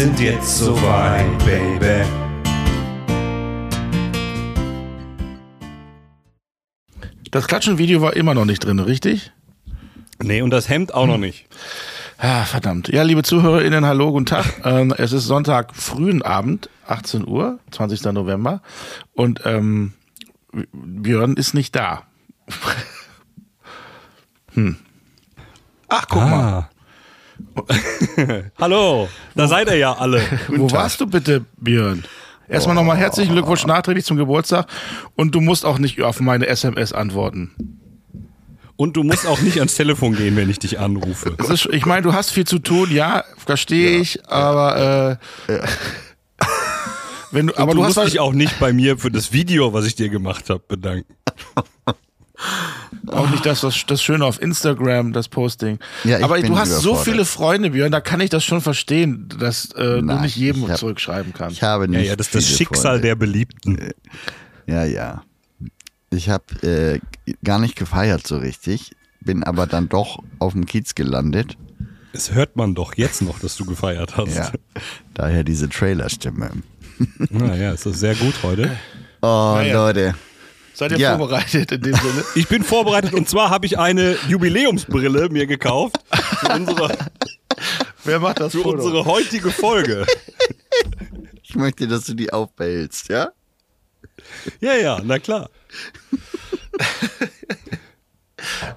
sind jetzt soweit, Baby. Das Klatschen-Video war immer noch nicht drin, richtig? Nee, und das Hemd auch noch nicht. Ah, verdammt. Ja, liebe ZuhörerInnen, hallo, guten Tag. ähm, es ist Sonntag frühen Abend, 18 Uhr, 20. November. Und ähm, Björn ist nicht da. hm. Ach, guck mal. Hallo, da seid ihr ja alle. Wo warst du bitte, Björn? Erstmal nochmal herzlichen Glückwunsch nachträglich zum Geburtstag. Und du musst auch nicht auf meine SMS antworten. Und du musst auch nicht ans Telefon gehen, wenn ich dich anrufe. Ist, ich meine, du hast viel zu tun, ja, verstehe ich, aber äh, wenn du, aber du du, musst hast dich auch nicht bei mir für das Video, was ich dir gemacht habe, bedanken. Auch nicht das, das, das Schöne auf Instagram, das Posting. Ja, ich aber bin du hast so viele Freunde, Björn, da kann ich das schon verstehen, dass äh, du Nein, nicht jedem hab- zurückschreiben kannst. Ich habe Ja, nicht ja, das ist das Schicksal Freunde. der Beliebten. Ja, ja. Ich habe äh, gar nicht gefeiert so richtig, bin aber dann doch auf dem Kiez gelandet. Das hört man doch jetzt noch, dass du gefeiert hast. Ja. Daher diese Trailerstimme. Naja, ist das sehr gut heute. Oh, Naja. Leute. Seid ihr Ja. vorbereitet in dem Sinne? Ich bin vorbereitet und zwar habe ich eine Jubiläumsbrille mir gekauft für unsere, Wer macht das für Foto? unsere heutige Folge. Ich möchte, dass du die aufbehältst, ja? Ja, ja, na klar.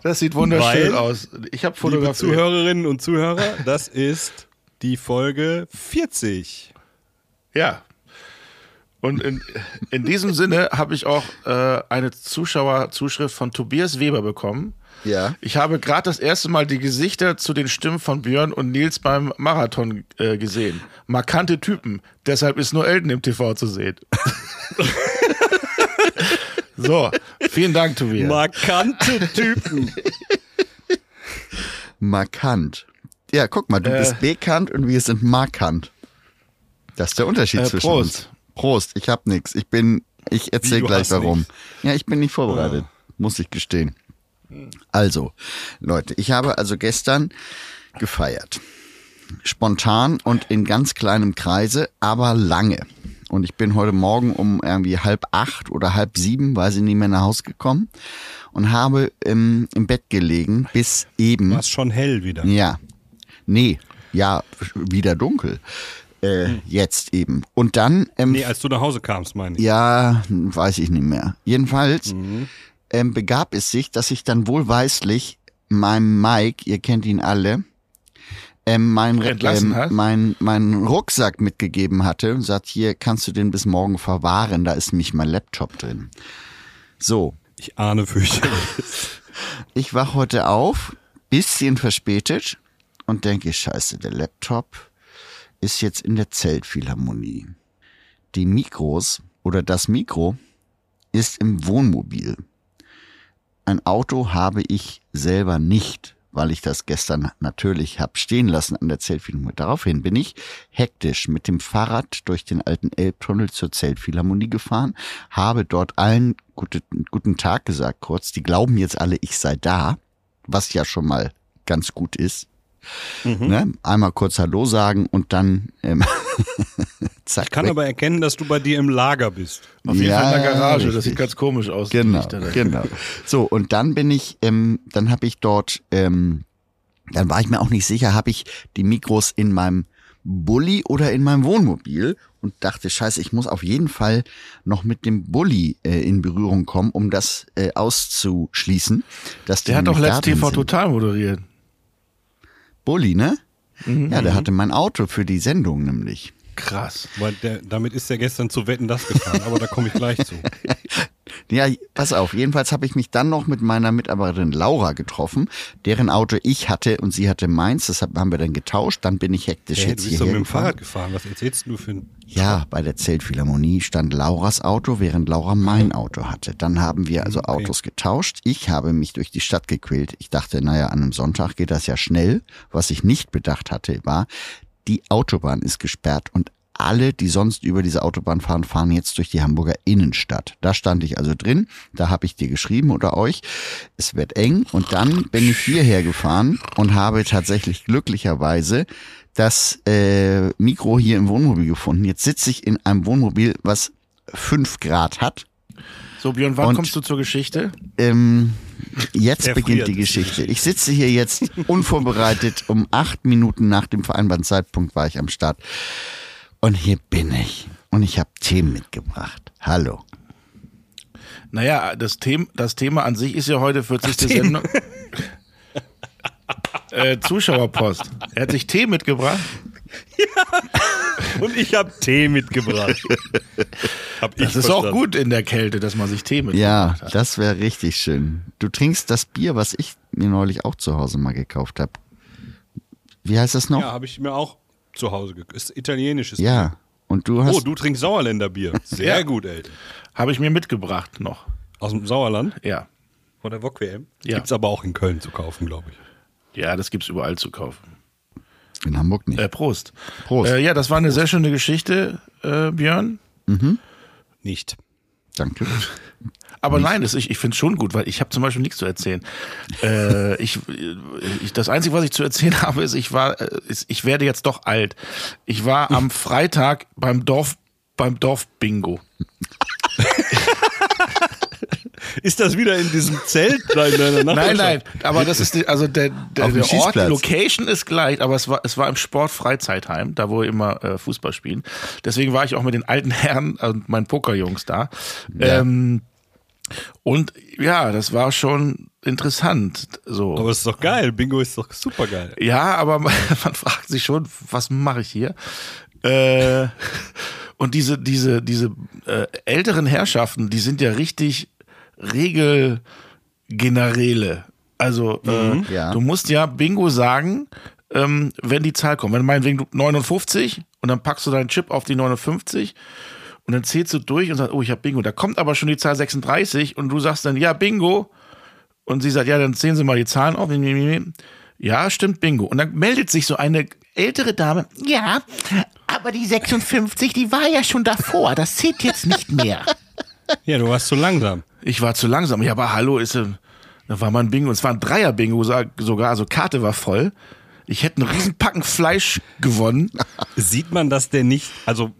Das sieht wunderschön Weil- aus. Ich habe Liebe fotografiert. Zuhörerinnen und Zuhörer, das ist die Folge 40. Ja. Und in, in diesem Sinne habe ich auch äh, eine Zuschauerzuschrift von Tobias Weber bekommen. Ja. Ich habe gerade das erste Mal die Gesichter zu den Stimmen von Björn und Nils beim Marathon äh, gesehen. Markante Typen. Deshalb ist nur Elton im TV zu sehen. so, vielen Dank, Tobias. Markante Typen. Markant. Ja, guck mal, du Äh. bist bekannt und wir sind markant. Das ist der Unterschied Äh, zwischen Prost. uns. Prost, ich hab nix. Ich bin, ich erzähl du gleich warum. nix? Ja, ich bin nicht vorbereitet, muss ich gestehen. Also, Leute, ich habe also gestern gefeiert. Spontan und in ganz kleinem Kreise, aber lange. Und ich bin heute Morgen um irgendwie halb acht oder halb sieben, weiß ich nicht mehr, nach Hause gekommen und habe ähm, im Bett gelegen bis eben. War schon hell wieder. Ja. Nee, ja, wieder dunkel. Äh, Jetzt eben. Und dann, ähm, Nee, als du nach Hause kamst, meine ich. ja, weiß ich nicht mehr. Jedenfalls ähm, begab es sich, dass ich dann wohlweislich meinem Mike, ihr kennt ihn alle, ähm, mein, ähm, mein, meinen Rucksack mitgegeben hatte und sagt, hier kannst du den bis morgen verwahren, da ist nämlich mein Laptop drin. So, Ich ahne fürchterlich. ich wach heute auf, bisschen verspätet und denke, scheiße, der Laptop ist jetzt in der Zeltphilharmonie. Die Mikros oder das Mikro ist im Wohnmobil. Ein Auto habe ich selber nicht, weil ich das gestern natürlich hab stehen lassen an der Zeltphilharmonie. Daraufhin bin ich hektisch mit dem Fahrrad durch den alten Elbtunnel zur Zeltphilharmonie gefahren, habe dort allen gute, guten Tag gesagt kurz. Die glauben jetzt alle, ich sei da, was ja schon mal ganz gut ist. Ne? Einmal kurz Hallo sagen und dann ähm, zack. Ich kann weg. aber erkennen, dass du bei dir im Lager bist. Auf jeden Ja, Fall in der Garage. Das richtig. sieht ganz komisch aus. Genau, genau. So, und dann bin ich, ähm, dann habe ich dort, ähm, dann war ich mir auch nicht sicher, habe ich die Mikros in meinem Bulli oder in meinem Wohnmobil und dachte, scheiße, ich muss auf jeden Fall noch mit dem Bulli äh, in Berührung kommen, um das äh, auszuschließen. Dass Der hat doch nämlich da letzt drin TV sind. Total moderiert. Bulli, ne? Mhm. Ja, der hatte mein Auto für die Sendung nämlich. Krass. Weil der, damit ist er gestern zu Wetten das gefahren, aber da komme ich gleich zu. Ja, pass auf. Jedenfalls habe ich mich dann noch mit meiner Mitarbeiterin Laura getroffen, deren Auto ich hatte und sie hatte meins. Deshalb haben wir dann getauscht. Dann bin ich hektisch Hey, jetzt du bist doch mit dem. Fahrrad gefahren. Was erzählst du für ein Ja, bei der Zeltphilharmonie stand Lauras Auto, während Laura mein Auto hatte. Dann haben wir also Autos getauscht. Ich habe mich durch die Stadt gequält. Ich dachte, naja, an einem Sonntag geht das ja schnell. Was ich nicht bedacht hatte, war, die Autobahn ist gesperrt und alle, die sonst über diese Autobahn fahren, fahren jetzt durch die Hamburger Innenstadt. Da stand ich also drin, da habe ich dir geschrieben oder euch, es wird eng und dann bin ich hierher gefahren und habe tatsächlich glücklicherweise das äh, Mikro hier im Wohnmobil gefunden. Jetzt sitze ich in einem Wohnmobil, was fünf Grad hat. So, Björn, wann Und- kommst du zur Geschichte? Ähm, jetzt Er beginnt die Geschichte. Ich sitze hier jetzt unvorbereitet. Um acht Minuten nach dem vereinbarten Zeitpunkt war ich am Start. Und hier bin ich. Und ich habe Themen mitgebracht. Hallo. Naja, das, Thema, das Thema an sich ist ja heute 40. Sendung. äh, Zuschauerpost. Er hat sich Tee mitgebracht. Und ich habe Tee mitgebracht. Hab ich Das ist auch verstanden. gut in der Kälte, dass man sich Tee mitgebracht Ja, hat. das wäre richtig schön. Du trinkst das Bier, was ich mir neulich auch zu Hause mal gekauft habe. Wie heißt das noch? Ja, habe ich mir auch zu Hause gekauft. Ist italienisches Ja. Und du Bier. hast. Oh, du trinkst Sauerländer Bier. Sehr Ja. gut, ey. Habe ich mir mitgebracht noch. Aus dem Sauerland? Ja. Von der Wok WM? Ja. Gibt's aber auch in Köln zu kaufen, glaube ich. Ja, das gibt's überall zu kaufen. in Hamburg nicht. Äh, Prost. Prost. Äh, ja, das war eine sehr schöne Geschichte, äh, Björn. Nicht. Danke. Aber nein, das, ich, ich finde es schon gut, weil ich habe zum Beispiel nichts zu erzählen. Äh, ich, ich, das Einzige, was ich zu erzählen habe, ist, ich war, äh, ist, ich werde jetzt doch alt. Ich war am Freitag beim Dorf, beim Dorf-Bingo. Ist das wieder in diesem Zelt da in deiner Nein, Nachbarschaft? nein, aber das ist die, also der, der, der Ort, die. Location ist gleich, aber es war es war im Sportfreizeitheim, da wo wir immer äh, Fußball spielen. Deswegen war ich auch mit den alten Herren und meinen Pokerjungs da. Ja. Ähm, und ja, das war schon interessant. So. Aber ist doch geil. Bingo ist doch super geil. Ja, aber man, man fragt sich schon, was mache ich hier? Äh, und diese, diese, diese äh, älteren Herrschaften, die sind ja richtig Regelgeneräle. Also äh, Ja. du musst ja Bingo sagen, ähm, wenn die Zahl kommt. Wenn meinetwegen du 59 und dann packst du deinen Chip auf die 59 und dann zählst du durch und sagst, oh, ich habe Bingo. Da kommt aber schon die Zahl 36 und du sagst dann, ja, Bingo. Und sie sagt, ja, dann zählen Sie mal die Zahlen auf. Ja, stimmt, Bingo. Und dann meldet sich so eine ältere Dame. Ja, aber die 56, die war ja schon davor. Das zählt jetzt nicht mehr. Ja, du warst zu langsam. Ich war zu langsam. Ja, aber hallo, ist, äh, da war mal ein Bingo. Und es war ein Dreier-Bingo sogar. Also Karte war voll. Ich hätte einen riesen Packen Fleisch gewonnen. Sieht man das denn nicht? Also,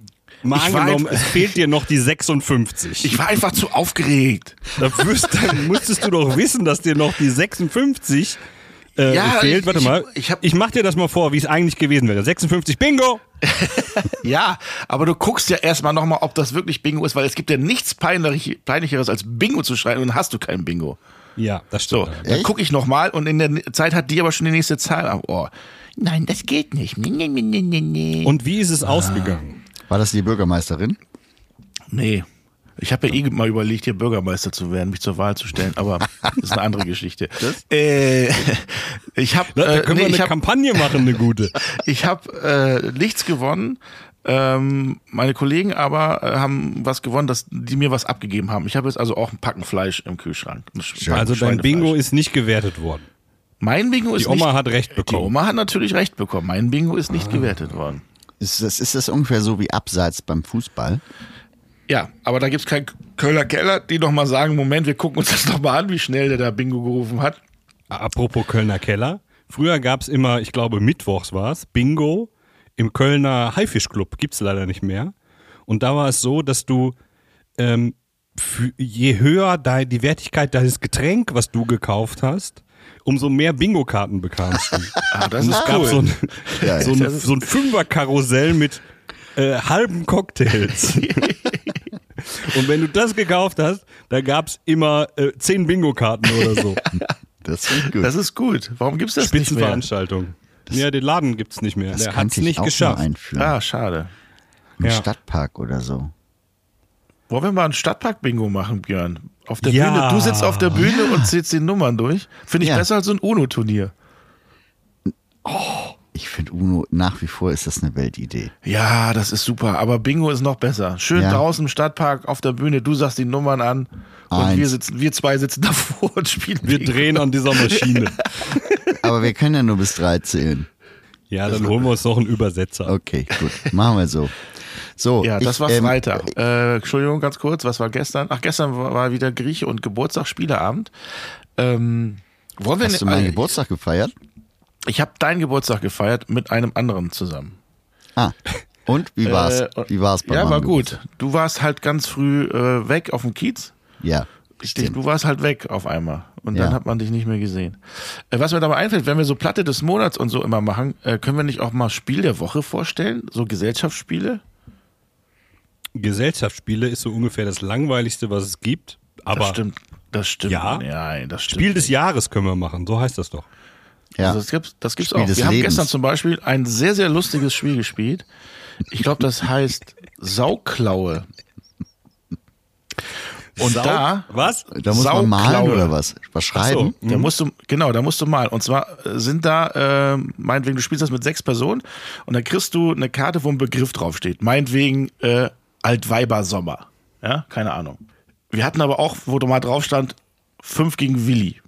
mal Ich angenommen, es fehlt dir noch die 56. Ich war einfach zu aufgeregt. Da wirst, dann musstest du doch wissen, dass dir noch die 56 äh, Ja, fehlt. ich- Warte ich- mal, ich hab- ich mach dir das mal vor, wie es eigentlich gewesen wäre. 56 Bingo! Ja, aber du guckst ja erstmal nochmal, ob das wirklich Bingo ist, weil es gibt ja nichts peinlich, peinlicheres als Bingo zu schreiben und dann hast du kein Bingo. Ja, das So, stimmt. dann gucke ich nochmal und in der Zeit hat die aber schon die nächste Zahl am Ohr. Nein, das geht nicht. Nee, nee, nee. Und wie ist es ausgegangen? War das die Bürgermeisterin? Nee. Ich habe ja eh mal überlegt, hier Bürgermeister zu werden, mich zur Wahl zu stellen, aber das ist eine andere Geschichte. Äh, ich habe äh, können nee, wir eine hab, Kampagne machen, eine gute. ich hab, äh, nichts gewonnen. Ähm, meine Kollegen aber äh, haben was gewonnen, dass die mir was abgegeben haben. Ich habe jetzt also auch ein Packen Fleisch im Kühlschrank. Also dein. Bingo ist nicht gewertet worden. Mein Bingo ist Die Oma nicht, hat recht Die bekommen. Oma hat natürlich recht bekommen. Mein Bingo ist nicht gewertet worden. Ist das, ist das ungefähr so wie Abseits beim Fußball? Ja, aber da gibt's keinen Kölner Keller, die noch mal sagen, Moment, wir gucken uns das noch mal an, wie schnell der da Bingo gerufen hat. Apropos Kölner Keller. Früher gab's immer, ich glaube mittwochs war's, Bingo im Kölner Haifischclub. Gibt's leider nicht mehr. Und da war es so, dass du ähm, je höher die Wertigkeit deines Getränk, was du gekauft hast, umso mehr Bingo-Karten bekamst du. Ah, das Und es ist gab cool. so ein, Ja, so ein, so ein Fünfer-Karussell mit äh, halben Cocktails. Und wenn du das gekauft hast, da gab's immer äh, zehn Bingo-Karten oder so. Das gut. Das ist gut. Warum gibt's das nicht mehr? Spitzenveranstaltung. Ja, den Laden gibt's nicht mehr. das Der hat's könnte ich nicht auch geschafft. Ah, schade. Im Ja. Stadtpark oder so. Wollen wir mal ein Stadtpark-Bingo machen, Björn? Auf der Ja. Bühne. Du sitzt auf der Bühne und zählst die Nummern durch. Finde ich Ja. besser als so ein UNO-Turnier. Ich finde Uno nach wie vor ist das eine Weltidee. Ja, das ist super. Aber Bingo ist noch besser. Schön Ja. draußen im Stadtpark auf der Bühne. Du sagst die Nummern an. Und Eins. wir sitzen, wir zwei sitzen davor und spielen Wir Bingo. drehen an dieser Maschine. Aber wir können ja nur bis drei zählen. Ja, dann holen wir uns noch einen Übersetzer. Okay, gut. Machen wir so. So, Ja, das ich, war ähm, Freitag. Äh, Entschuldigung, ganz kurz, was war gestern? Ach, gestern war wieder Grieche und Geburtstag, Spieleabend. Ähm, wollen wir Hast du ne- meinen äh, Geburtstag gefeiert? Ich habe deinen Geburtstag gefeiert mit einem anderen zusammen. Ah. Und wie war's? Äh, wie war's bei Ja, war Geburtstag? gut. Du warst halt ganz früh äh, weg auf dem Kiez. Ja. Dich, du warst halt weg auf einmal. Und dann Ja. hat man dich nicht mehr gesehen. Äh, was mir dabei einfällt, wenn wir so Platte des Monats und so immer machen, äh, können wir nicht auch mal Spiel der Woche vorstellen? So Gesellschaftsspiele? Gesellschaftsspiele ist so ungefähr das langweiligste, was es gibt. Aber das stimmt. Das stimmt. Ja? Nein, das stimmt. Spiel des nicht. Jahres können wir machen, so heißt das doch. Ja. Also das gibt's, das gibt's Spiel auch. Wir haben Lebens. gestern zum Beispiel ein sehr, sehr lustiges Spiel gespielt. Ich glaube, das heißt Sauklaue. Und Sau- da, Was? da muss man malen Sauklaue. oder was? Was schreiben? Da musst du, genau, da musst du malen. Und zwar äh, sind da, äh, meinetwegen, du spielst das mit sechs Personen und dann kriegst du eine Karte, wo ein Begriff draufsteht. Meinetwegen äh, Altweiber-Sommer. Ja, keine Ahnung. Wir hatten aber auch, wo da mal drauf stand, fünf gegen Willi.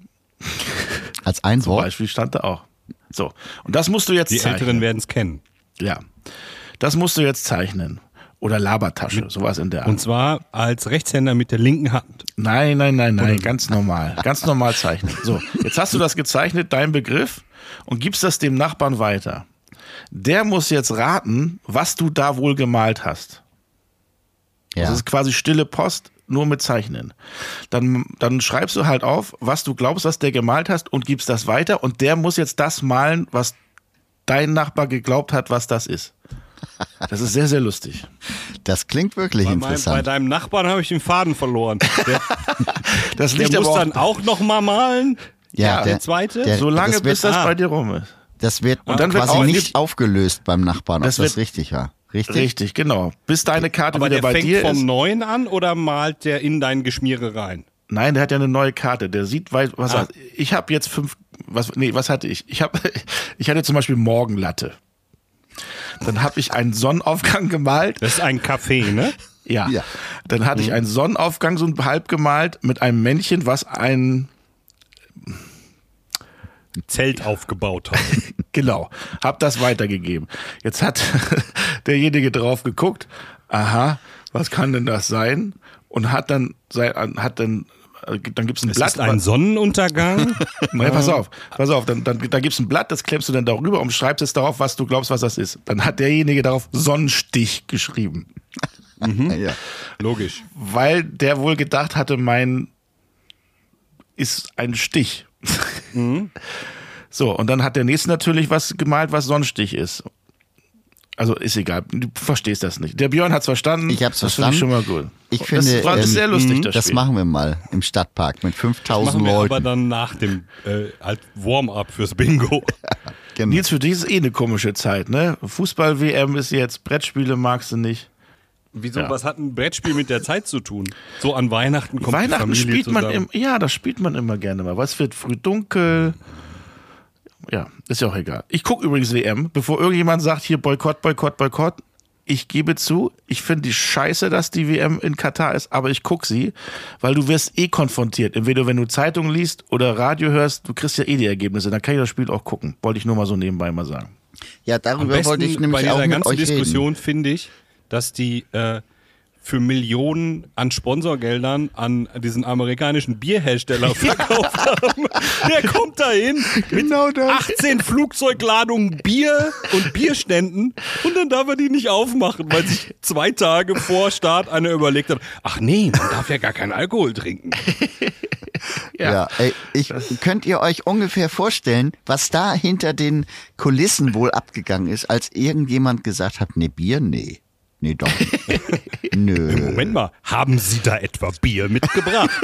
Als ein Zum Wort? Beispiel stand da auch. So. Und das musst du jetzt Die zeichnen. Älteren werden es kennen. Ja. Das musst du jetzt zeichnen. Oder Labertasche, sowas in der Art. Und zwar als Rechtshänder mit der linken Hand. Nein, nein, nein, nein, ganz normal. Ganz normal zeichnen. So, jetzt hast du das gezeichnet, dein Begriff, und gibst das dem Nachbarn weiter. Der muss jetzt raten, was du da wohl gemalt hast. Ja. Das ist quasi stille Post, nur mit Zeichnen. Dann, dann schreibst du halt auf, was du glaubst, was der gemalt hast und gibst das weiter und der muss jetzt das malen, was dein Nachbar geglaubt hat, was das ist. Das ist sehr, sehr lustig. Das klingt wirklich Bei, meinem, bei interessant. deinem Nachbarn habe ich den Faden verloren. Der, Das der muss auch, dann auch noch mal malen. ja, der zweite? Der, so lange, das bis wird, das ah. bei dir rum ist. das wird Und dann wird quasi auch- nicht aufgelöst beim Nachbarn, ob Das das, wird- richtig war. Richtig? Richtig, genau. Bis deine Karte Aber wieder der bei fängt dir vom ist. Neuen an oder malt der in dein Geschmiere rein? Nein, der hat ja eine neue Karte. Der sieht, weit- was Ah. ich habe jetzt fünf. Was? Nee, was hatte ich? Ich habe, ich hatte zum Beispiel Morgenlatte. Dann habe ich einen Sonnenaufgang gemalt. Das ist ein Café, ne? Ja. Ja. Dann hatte ich einen Sonnenaufgang so halb gemalt mit einem Männchen, was ein Zelt aufgebaut hat. Genau, hab das weitergegeben. Jetzt hat derjenige drauf geguckt, aha, was kann denn das sein? Und hat dann, sein- hat dann, äh, dann gibt's ein Es Blatt. ist ein Sonnenuntergang. Nein, pass auf, pass auf, dann, dann, da gibt's ein Blatt, das klemmst du dann darüber und schreibst es darauf, was du glaubst, was das ist. Dann hat derjenige darauf Sonnenstich geschrieben, Ja. Logisch. weil der wohl gedacht hatte, mein ist ein Stich. So, und dann hat der nächste natürlich was gemalt, was Sonnenstich ist. Also ist egal, du verstehst das nicht. Der Björn hat's verstanden. Ich hab's das finde Ich schon mal gut. Ich das finde, war ähm, sehr lustig, das, Das Spiel. machen wir mal im Stadtpark mit 5000 Machen wir aber Leuten. dann nach dem äh, halt Warm-up fürs Bingo. Genau. Nils, für dich ist eh eine komische Zeit, ne? Fußball-WM ist jetzt, Brettspiele magst du nicht. Wieso? Ja. Was hat ein Brettspiel mit der Zeit zu tun? So an Weihnachten kommt die Weihnachten Familie spielt man zusammen. im, ja, das spielt man immer gerne mal. Was wird früh dunkel? Ja, ist ja auch egal. Ich gucke übrigens WM, bevor irgendjemand sagt, hier Boykott, Boykott, Boykott. Ich gebe zu, ich finde die scheiße, dass die WM in Katar ist, aber ich gucke sie, weil du wirst eh konfrontiert. Entweder wenn du Zeitung liest oder Radio hörst, du kriegst ja eh die Ergebnisse. Dann kann ich das Spiel auch gucken. Wollte ich nur mal so nebenbei mal sagen. Ja, darüber wollte ich bei nämlich dieser auch mit ganzen. Diskussion finde ich, dass die äh, für Millionen an Sponsorgeldern an diesen amerikanischen Bierhersteller verkauft haben. Der kommt dahin Genau mit das. 18 Flugzeugladungen Bier und Bierständen und dann darf er die nicht aufmachen, weil sich zwei Tage vor Start einer überlegt hat, ach nee, man darf ja gar keinen Alkohol trinken. Ja, ey, ich, könnt ihr euch ungefähr vorstellen, was da hinter den Kulissen wohl abgegangen ist, als irgendjemand gesagt hat, nee, Bier, nee. Nee, doch. Nö. Moment mal, haben Sie da etwa Bier mitgebracht?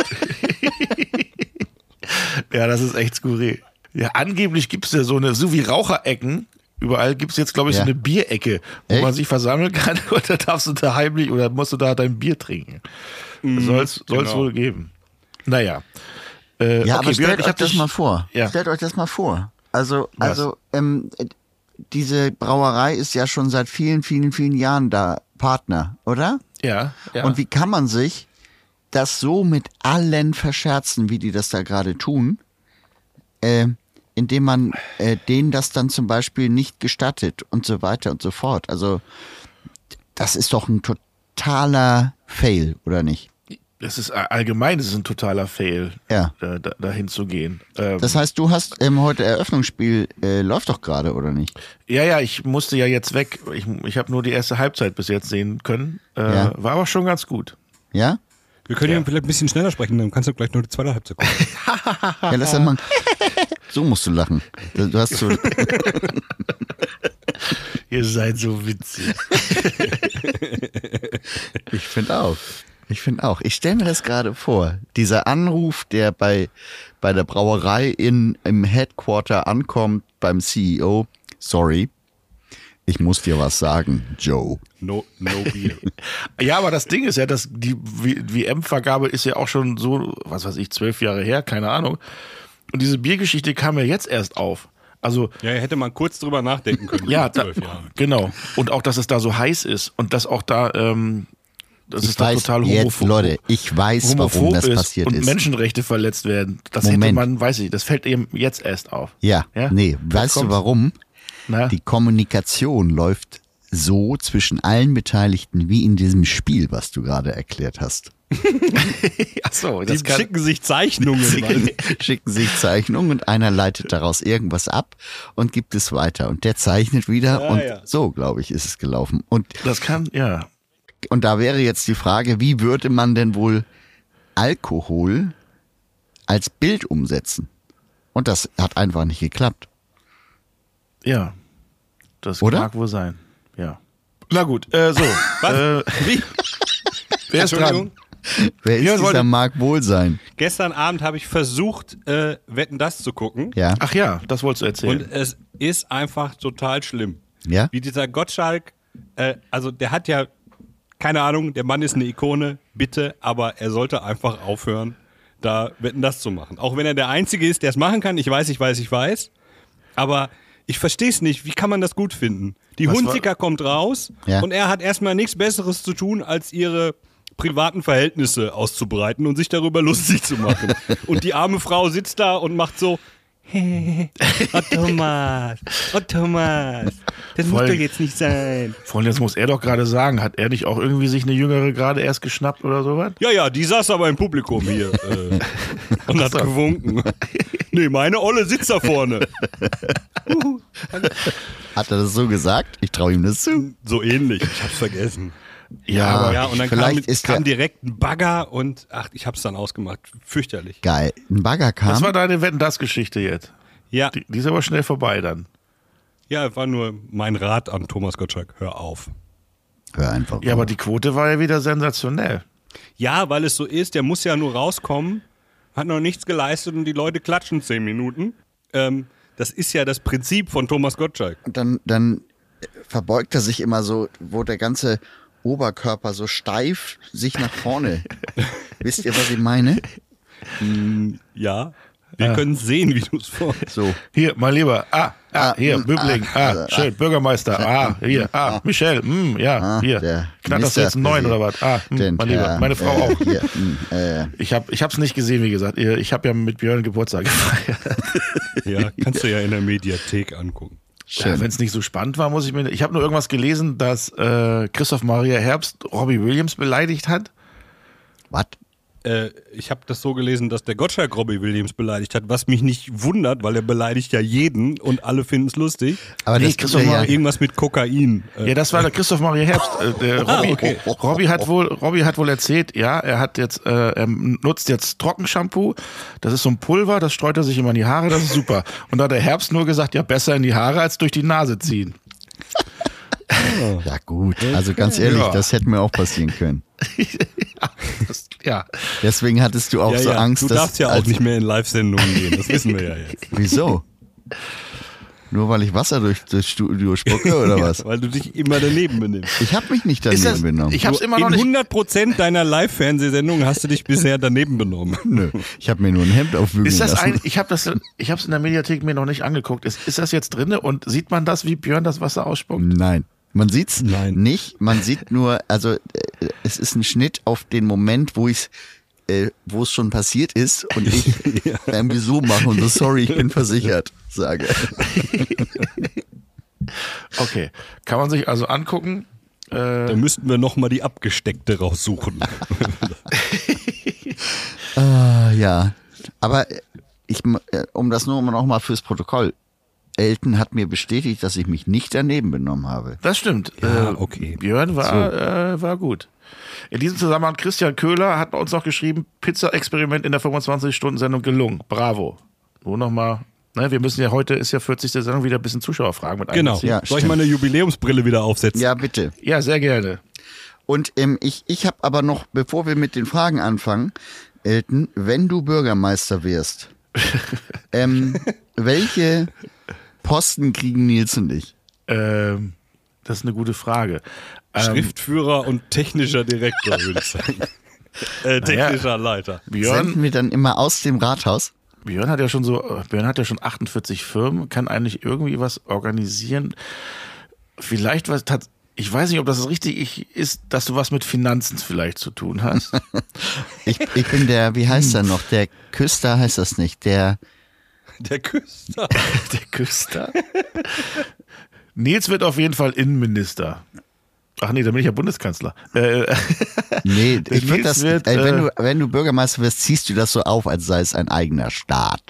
Ja, das ist echt skurril. Ja, angeblich gibt's ja so eine, so wie Raucherecken. Überall gibt's jetzt, glaube ich, Ja. so eine Bierecke, wo Echt? man sich versammeln kann und da darfst du da heimlich oder musst du da dein Bier trinken. soll's soll's genau. wohl geben. Naja. Äh, Ja, okay, aber Björn, stellt ich euch das mal vor. Ja. Stellt euch das mal vor. Also, also ähm, äh, diese Brauerei ist ja schon seit vielen, vielen, vielen Jahren da Partner, oder? Ja, ja. Und wie kann man sich das so mit allen verscherzen, wie die das da gerade tun, äh, indem man äh, denen das dann zum Beispiel nicht gestattet und so weiter und so fort. Also das ist doch ein totaler Fail, oder nicht? Das ist a- allgemein, das ist ein totaler Fail, Ja. da, da, dahin zu gehen. Ähm, Das heißt, du hast ähm, heute Eröffnungsspiel, äh, läuft doch gerade, oder nicht? ja, ja, ich musste ja jetzt weg. Ich, ich habe nur die erste Halbzeit bis jetzt sehen können. Äh, Ja. War aber schon ganz gut. Ja? Wir können ja. vielleicht ein bisschen schneller sprechen, dann kannst du gleich nur die zweite Halbzeit gucken. Ja, lass mal. So musst du lachen. Du hast so, Ihr seid so witzig. ich finde auch. Ich finde auch. Ich stelle mir das gerade vor. Dieser Anruf, der bei, bei der Brauerei in, im Headquarter ankommt beim CEO. Sorry. Ich muss dir was sagen, Joe. No, no beer. Ja, aber das Ding ist ja, dass die WM-Vergabe ist ja auch schon so, was weiß ich, zwölf Jahre her, keine Ahnung. Und diese Biergeschichte kam ja jetzt erst auf. Also, Ja, hätte man kurz drüber nachdenken können. ja, vor da, zwölf Jahren. genau. Und auch, dass es da so heiß ist und dass auch da, ähm, das Ich ist da weiß, total jetzt, homophob. Leute, ich weiß, warum homophob das ist passiert und ist. Menschenrechte verletzt werden. Das hätte Moment. man, weiß ich, das fällt eben jetzt erst auf. Ja, Ja? nee, Jetzt weißt du kommt's. warum? Na? Die Kommunikation läuft so zwischen allen Beteiligten wie in diesem Spiel, was du gerade erklärt hast. Ach so, Die das kann, schicken sich Zeichnungen. Schicken sich Zeichnungen und einer leitet daraus irgendwas ab und gibt es weiter. Und der zeichnet wieder Ja, und ja. so, glaube ich, ist es gelaufen. Und, das kann, ja. Und da wäre jetzt die Frage, wie würde man denn wohl Alkohol als Bild umsetzen? Und das hat einfach nicht geklappt. Ja. Das Oder? mag wohl sein. Ja. Na gut, äh, so. Äh, Wie? wer ist dran? Entschuldigung. Wer ist Ja, dieser Mark Wohlsein? Gestern Abend habe ich versucht, äh, Wetten das zu gucken. Ja, Ach ja, das wolltest du erzählen. Und es ist einfach total schlimm. ja. Wie dieser Gottschalk, äh, also der hat ja, keine Ahnung, der Mann ist eine Ikone, bitte, aber er sollte einfach aufhören, da Wetten das zu machen. Auch wenn er der Einzige ist, der es machen kann. Ich weiß, ich weiß, ich weiß. Aber ich verstehe es nicht. Wie kann man das gut finden? Die Was war- Hunziker kommt raus Ja. und er hat erstmal nichts Besseres zu tun, als ihre privaten Verhältnisse auszubreiten und sich darüber lustig zu machen. und die arme Frau sitzt da und macht so, oh Thomas, oh Thomas, das muss Voll. doch jetzt nicht sein. Vor allem, jetzt muss er doch gerade sagen, hat er nicht auch irgendwie sich eine Jüngere gerade erst geschnappt oder sowas? Ja, ja, die saß aber im Publikum hier äh, und hat gewunken. Nee, meine Olle sitzt da vorne. Hat er das so gesagt? Ich traue ihm das zu. So ähnlich, ich hab's vergessen. Ja, aber- Ja, und dann Vielleicht kam, ist kam direkt ein Bagger und ach, ich hab's dann ausgemacht. Fürchterlich. Geil. Ein Bagger kam. das war deine Wetten-Das-Geschichte jetzt. Ja, Die, die ist aber schnell vorbei dann. ja, war nur mein Rat an Thomas Gottschalk. Hör auf. Hör einfach. Ja, aber auf. die Quote war ja wieder sensationell. Ja, weil es so ist, der muss ja nur rauskommen, hat noch nichts geleistet und die Leute klatschen zehn Minuten. Ähm, das ist ja das Prinzip von Thomas Gottschalk. Und dann, dann verbeugt er sich immer so, wo der ganze Oberkörper so steif sich nach vorne. Wisst ihr, was ich meine? Ja, wir können sehen, wie du es vor. So. Hier, mein Lieber. Ah, ah, Ah, hier, mm, Bübling. ah, Ah, ah, schön, Bürgermeister. Ah, hier. Ah, Michelle. Mm, ja, Ah, hier. der Knallt das jetzt einen neuen oder was? Ah, mm, Ministerpräsident, mein Lieber. ja, Meine Frau äh, auch. Hier, mh, äh, Ich habe ich hab's nicht gesehen, wie gesagt. Ich habe ja mit Björn Geburtstag gefeiert. Ja, kannst du ja in der Mediathek angucken. Ja. Wenn es nicht so spannend war, muss ich mir. Ich habe nur irgendwas gelesen, dass äh, Christoph Maria Herbst Robbie Williams beleidigt hat. Was? Äh, ich habe das so gelesen, dass der Gottschalk Robbie Williams beleidigt hat, was mich nicht wundert, weil er beleidigt ja jeden und alle finden es lustig. Aber Nee, das Christoph er ja, Irgendwas mit Kokain. Äh, Ja, das war der Christoph Maria Herbst. Äh, der Ah, Robbie, okay. Robbie hat wohl, Robbie hat wohl erzählt, ja, er hat jetzt, äh, er nutzt jetzt Trockenshampoo. Das ist so ein Pulver, das streut er sich immer in die Haare, das ist super. Und da hat der Herbst nur gesagt, ja, besser in die Haare als durch die Nase ziehen. ja gut, also ganz ehrlich, Ja. das hätte mir auch passieren können. Das, ja. Deswegen hattest du auch ja, so ja, Angst, du dass darfst ja auch nicht mehr in Live-Sendungen gehen, das wissen wir ja jetzt. Wieso? Nur weil ich Wasser durch das Studio spucke oder was? Weil du dich immer daneben benimmst. Ich habe mich nicht daneben das, benommen. ich hab's Du- immer noch in nicht. 100% deiner Live-Fernsehsendungen hast du dich bisher daneben benommen. Nö, ich habe mir nur ein Hemd aufbügeln Ist das lassen. ein, ich habe das, ich habe es in der Mediathek mir noch nicht angeguckt. Ist, ist das jetzt drinne und sieht man das, wie Björn das Wasser ausspuckt? Nein. Man sieht's Nein. nicht. Man sieht nur, also äh, es ist ein Schnitt auf den Moment, wo ich äh, wo es schon passiert ist und ich irgendwie so mache und so sorry, ich bin versichert, sage. Okay, kann man sich also angucken. Da müssten wir nochmal die abgesteckte raussuchen. Ah, ja. Aber ich, äh, um das nur noch mal fürs Protokoll. Elton hat mir bestätigt, dass ich mich nicht daneben benommen habe. Das stimmt. Ja, Äh, okay. Björn war, äh, war gut. In diesem Zusammenhang, Christian Köhler hat uns noch geschrieben, Pizza-Experiment in der 25-Stunden-Sendung gelungen. Bravo. Nur nochmal, ne, wir müssen ja heute, ist ja 40. Sendung, wieder ein bisschen Zuschauerfragen mit Genau. Ja, Soll ich stimmt. meine Jubiläumsbrille wieder aufsetzen? Ja, bitte. Ja, sehr gerne. Und ähm, ich, ich habe aber noch, bevor wir mit den Fragen anfangen, Elton, wenn du Bürgermeister wirst, ähm, welche Posten kriegen Nils und ich? Ähm, das ist eine gute Frage. Ähm, Schriftführer und technischer Direktor, würde ich sagen. Äh, technischer Leiter. Björn, Senden wir dann immer aus dem Rathaus? Björn hat ja schon so, äh, Björn hat ja schon 48 Firmen, kann eigentlich irgendwie was organisieren. Vielleicht was, tat- ich weiß nicht, ob das richtig ist, dass du was mit Finanzen vielleicht zu tun hast. Ich, ich bin der, wie heißt er noch? Der Küster heißt das nicht. Der, Der Küster. Der Küster. Nils wird auf jeden Fall Innenminister. Ach nee, dann bin ich ja Bundeskanzler. Äh, nee, ich würde das, wird, äh, wenn, äh, du, wenn du Bürgermeister wirst, ziehst du das so auf, als sei es ein eigener Staat.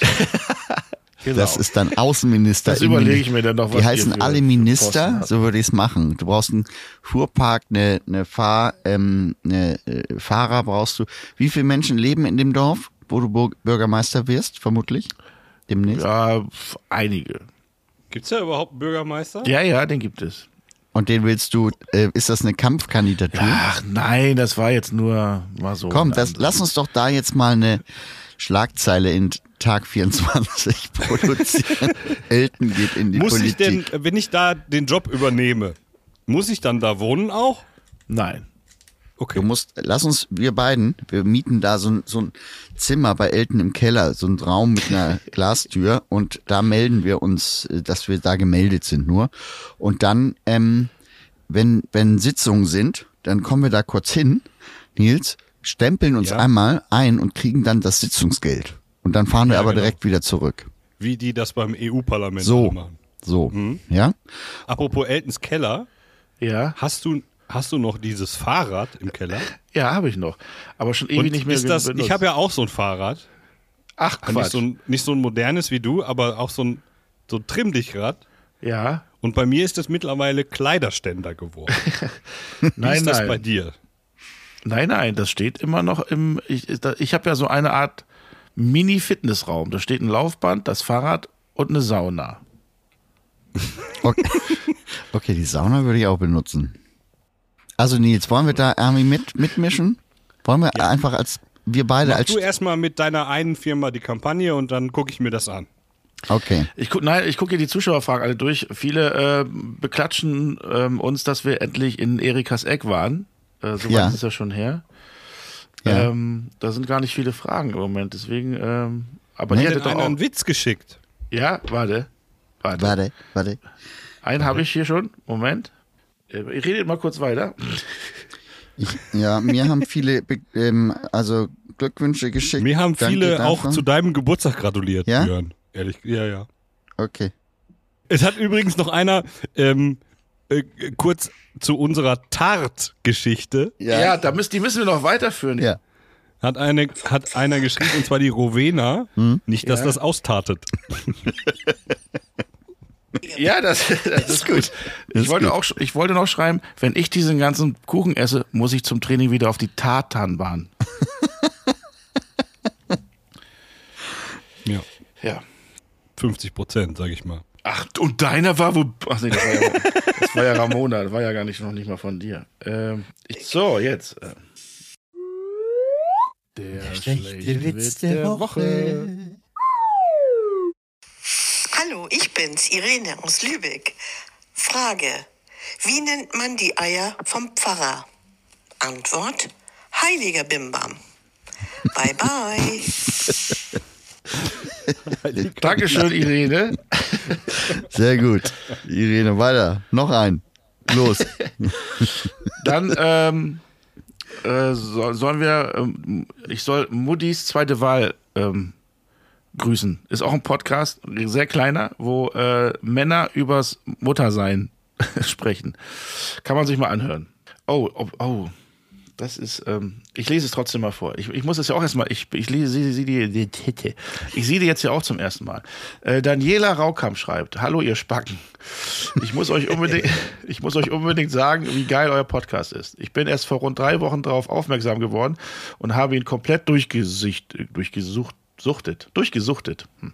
genau. Das ist dann Außenminister. Das überlege ich mir dann noch, was Die heißen für- alle Minister, so würde ich es machen. Du brauchst einen Fuhrpark, eine, eine, Fahr, ähm, eine äh, Fahrer brauchst du. Wie viele Menschen leben in dem Dorf, wo du Bürgermeister wirst, vermutlich? Demnächst. ja, einige. Gibt's da überhaupt einen Bürgermeister? Ja, ja, den gibt es. Und den willst du, äh, ist das eine Kampfkandidatur? Ach nein, das war jetzt nur mal so. Komm, das, lass uns doch da jetzt mal eine Schlagzeile in Tag 24 produzieren. Elton geht in die Muss ich Politik. denn, wenn ich da den Job übernehme, muss ich dann da wohnen auch? Nein. Okay. Du musst, lass uns, wir beiden, wir mieten da so ein, so ein Zimmer bei Elton im Keller, so ein Raum mit einer Glastür und da melden wir uns, äh, dass wir da gemeldet sind nur. Und dann, ähm, wenn, wenn Sitzungen sind, dann kommen wir da kurz hin, Nils, stempeln uns Ja. einmal ein und kriegen dann das Sitzungsgeld. Und dann fahren wir Ja, aber genau. direkt wieder zurück. Wie die das beim EU-Parlament So, machen. so, Mhm. ja? Apropos Eltons Keller, Ja, hast du, hast du noch dieses Fahrrad im Keller? ja, habe ich noch. Aber schon ewig Und nicht mehr ist das, benutzt. ich habe ja auch so ein Fahrrad. Ach, Nicht Quatsch. so, ein, nicht so ein modernes wie du, aber auch so ein, so ein Trimm-Dich-Rad. ja, Und bei mir ist das mittlerweile Kleiderständer geworden. Wie nein, ist das nein. bei dir? Nein, nein, das steht immer noch im. Ich, ich habe ja so eine Art Mini-Fitnessraum. Da steht ein Laufband, das Fahrrad und eine Sauna. Okay. okay, die Sauna würde ich auch benutzen. Also Nils, wollen wir da irgendwie mit, mitmischen? Wollen wir einfach als, wir beide Mach als, du erstmal mit deiner einen Firma die Kampagne und dann gucke ich mir das an. okay. Ich guck, nein, ich gucke hier die Zuschauerfragen alle durch. Viele äh, beklatschen ähm, uns, dass wir endlich in Erikas Eck waren. Äh, so weit Ja. ist es ja schon her. Ja. Ähm, da sind gar nicht viele Fragen im Moment, deswegen. Ähm, aber Nee. Hat doch auch. einen Witz geschickt? Ja, warte. Warte. Warte, warte. Einen habe ich hier schon. Moment. Äh, redet mal kurz weiter. Ich, ja, mir haben viele, ähm, also Glückwünsche geschickt. Mir haben Danke viele auch dafür. zu deinem Geburtstag gratuliert, Ja? Björn. Ehrlich, ja, ja. Okay. Es hat übrigens noch einer ähm, äh, kurz zu unserer Tart-Geschichte Ja, da müssen, die müssen wir noch weiterführen. Ja. hat, eine, hat einer geschrieben, und zwar die Rowena. Hm? Nicht, dass Ja. das austartet. Ja, das, das ist gut. Ich ist wollte, gut. auch, ich wollte noch schreiben, wenn ich diesen ganzen Kuchen esse, muss ich zum Training wieder auf die Tartanbahn. Ja. Ja. 50 Prozent, sag ich mal. Ach, und deiner war wo. Ach nee, das war ja, das war ja Ramona, das war ja gar nicht noch nicht mal von dir. Ähm, ich, so, jetzt. äh. Der, schlechte Witz der Woche. Hallo, ich bin's, Irene aus Lübeck. Frage: Wie nennt man die Eier vom Pfarrer? Antwort: Heiliger Bimbam. Bye bye. Dankeschön, Irene. Sehr gut. Irene, weiter. Noch ein. Los. Dann ähm, äh, soll, sollen wir, ähm, ich soll Muddis zweite Wahl ähm, grüßen. Ist auch ein Podcast, sehr kleiner, wo äh, Männer übers Muttersein sprechen. Kann man sich mal anhören. Oh, oh, oh. Das ist, ähm, ich lese es trotzdem mal vor. Ich, ich muss es ja auch erstmal, ich, ich lese sie, sie, die, die, die, ich sehe die jetzt ja auch zum ersten Mal. Äh, Daniela Raukamp schreibt, hallo ihr Spacken. Ich muss euch unbedingt, ich muss euch unbedingt sagen, wie geil euer Podcast ist. Ich bin erst vor rund drei Wochen darauf aufmerksam geworden und habe ihn komplett durchgesicht, durchgesucht, suchtet, durchgesuchtet. Hm.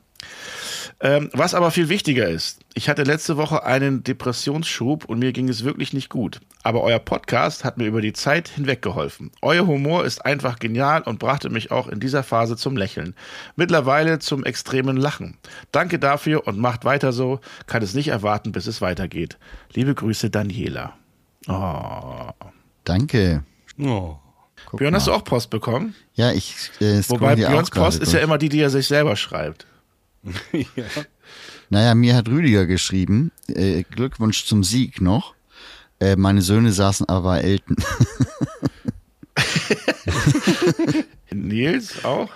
Ähm, was aber viel wichtiger ist, ich hatte letzte Woche einen Depressionsschub und mir ging es wirklich nicht gut. Aber euer Podcast hat mir über die Zeit hinweg geholfen. Euer Humor ist einfach genial und brachte mich auch in dieser Phase zum Lächeln. Mittlerweile zum extremen Lachen. Danke dafür und macht weiter so. Kann es nicht erwarten, bis es weitergeht. Liebe Grüße, Daniela. Oh. Danke. Oh. Guck Björn, hast du mal. auch Post bekommen? Ja, ich äh, Wobei Björns Post ist ja immer die, die er sich selber schreibt. ja. Naja, mir hat Rüdiger geschrieben, äh, Glückwunsch zum Sieg noch. Äh, meine Söhne saßen aber bei Elton. Nils auch?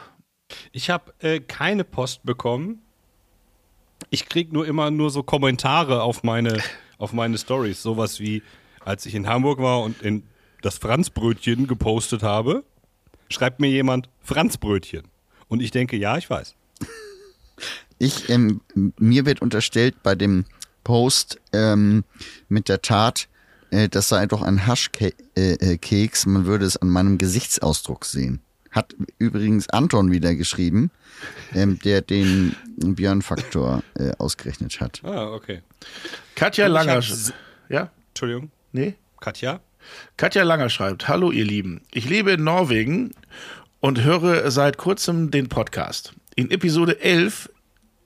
Ich habe äh, keine Post bekommen. Ich krieg nur immer nur so Kommentare auf meine, auf meine Stories. Sowas wie, als ich in Hamburg war und in das Franzbrötchen gepostet habe, schreibt mir jemand Franzbrötchen. Und ich denke, ja, ich weiß. Ich, ähm, mir wird unterstellt bei dem Post ähm, mit der Tat, äh, das sei doch ein Haschkeks, äh, äh, man würde es an meinem Gesichtsausdruck sehen. Hat übrigens Anton wieder geschrieben, ähm, der den Björn-Faktor äh, ausgerechnet hat. Ah, okay. Katja Langer. Ja? Entschuldigung. Nee? Katja? Katja Langer schreibt, hallo ihr Lieben, ich lebe in Norwegen und höre seit kurzem den Podcast. In Episode 11,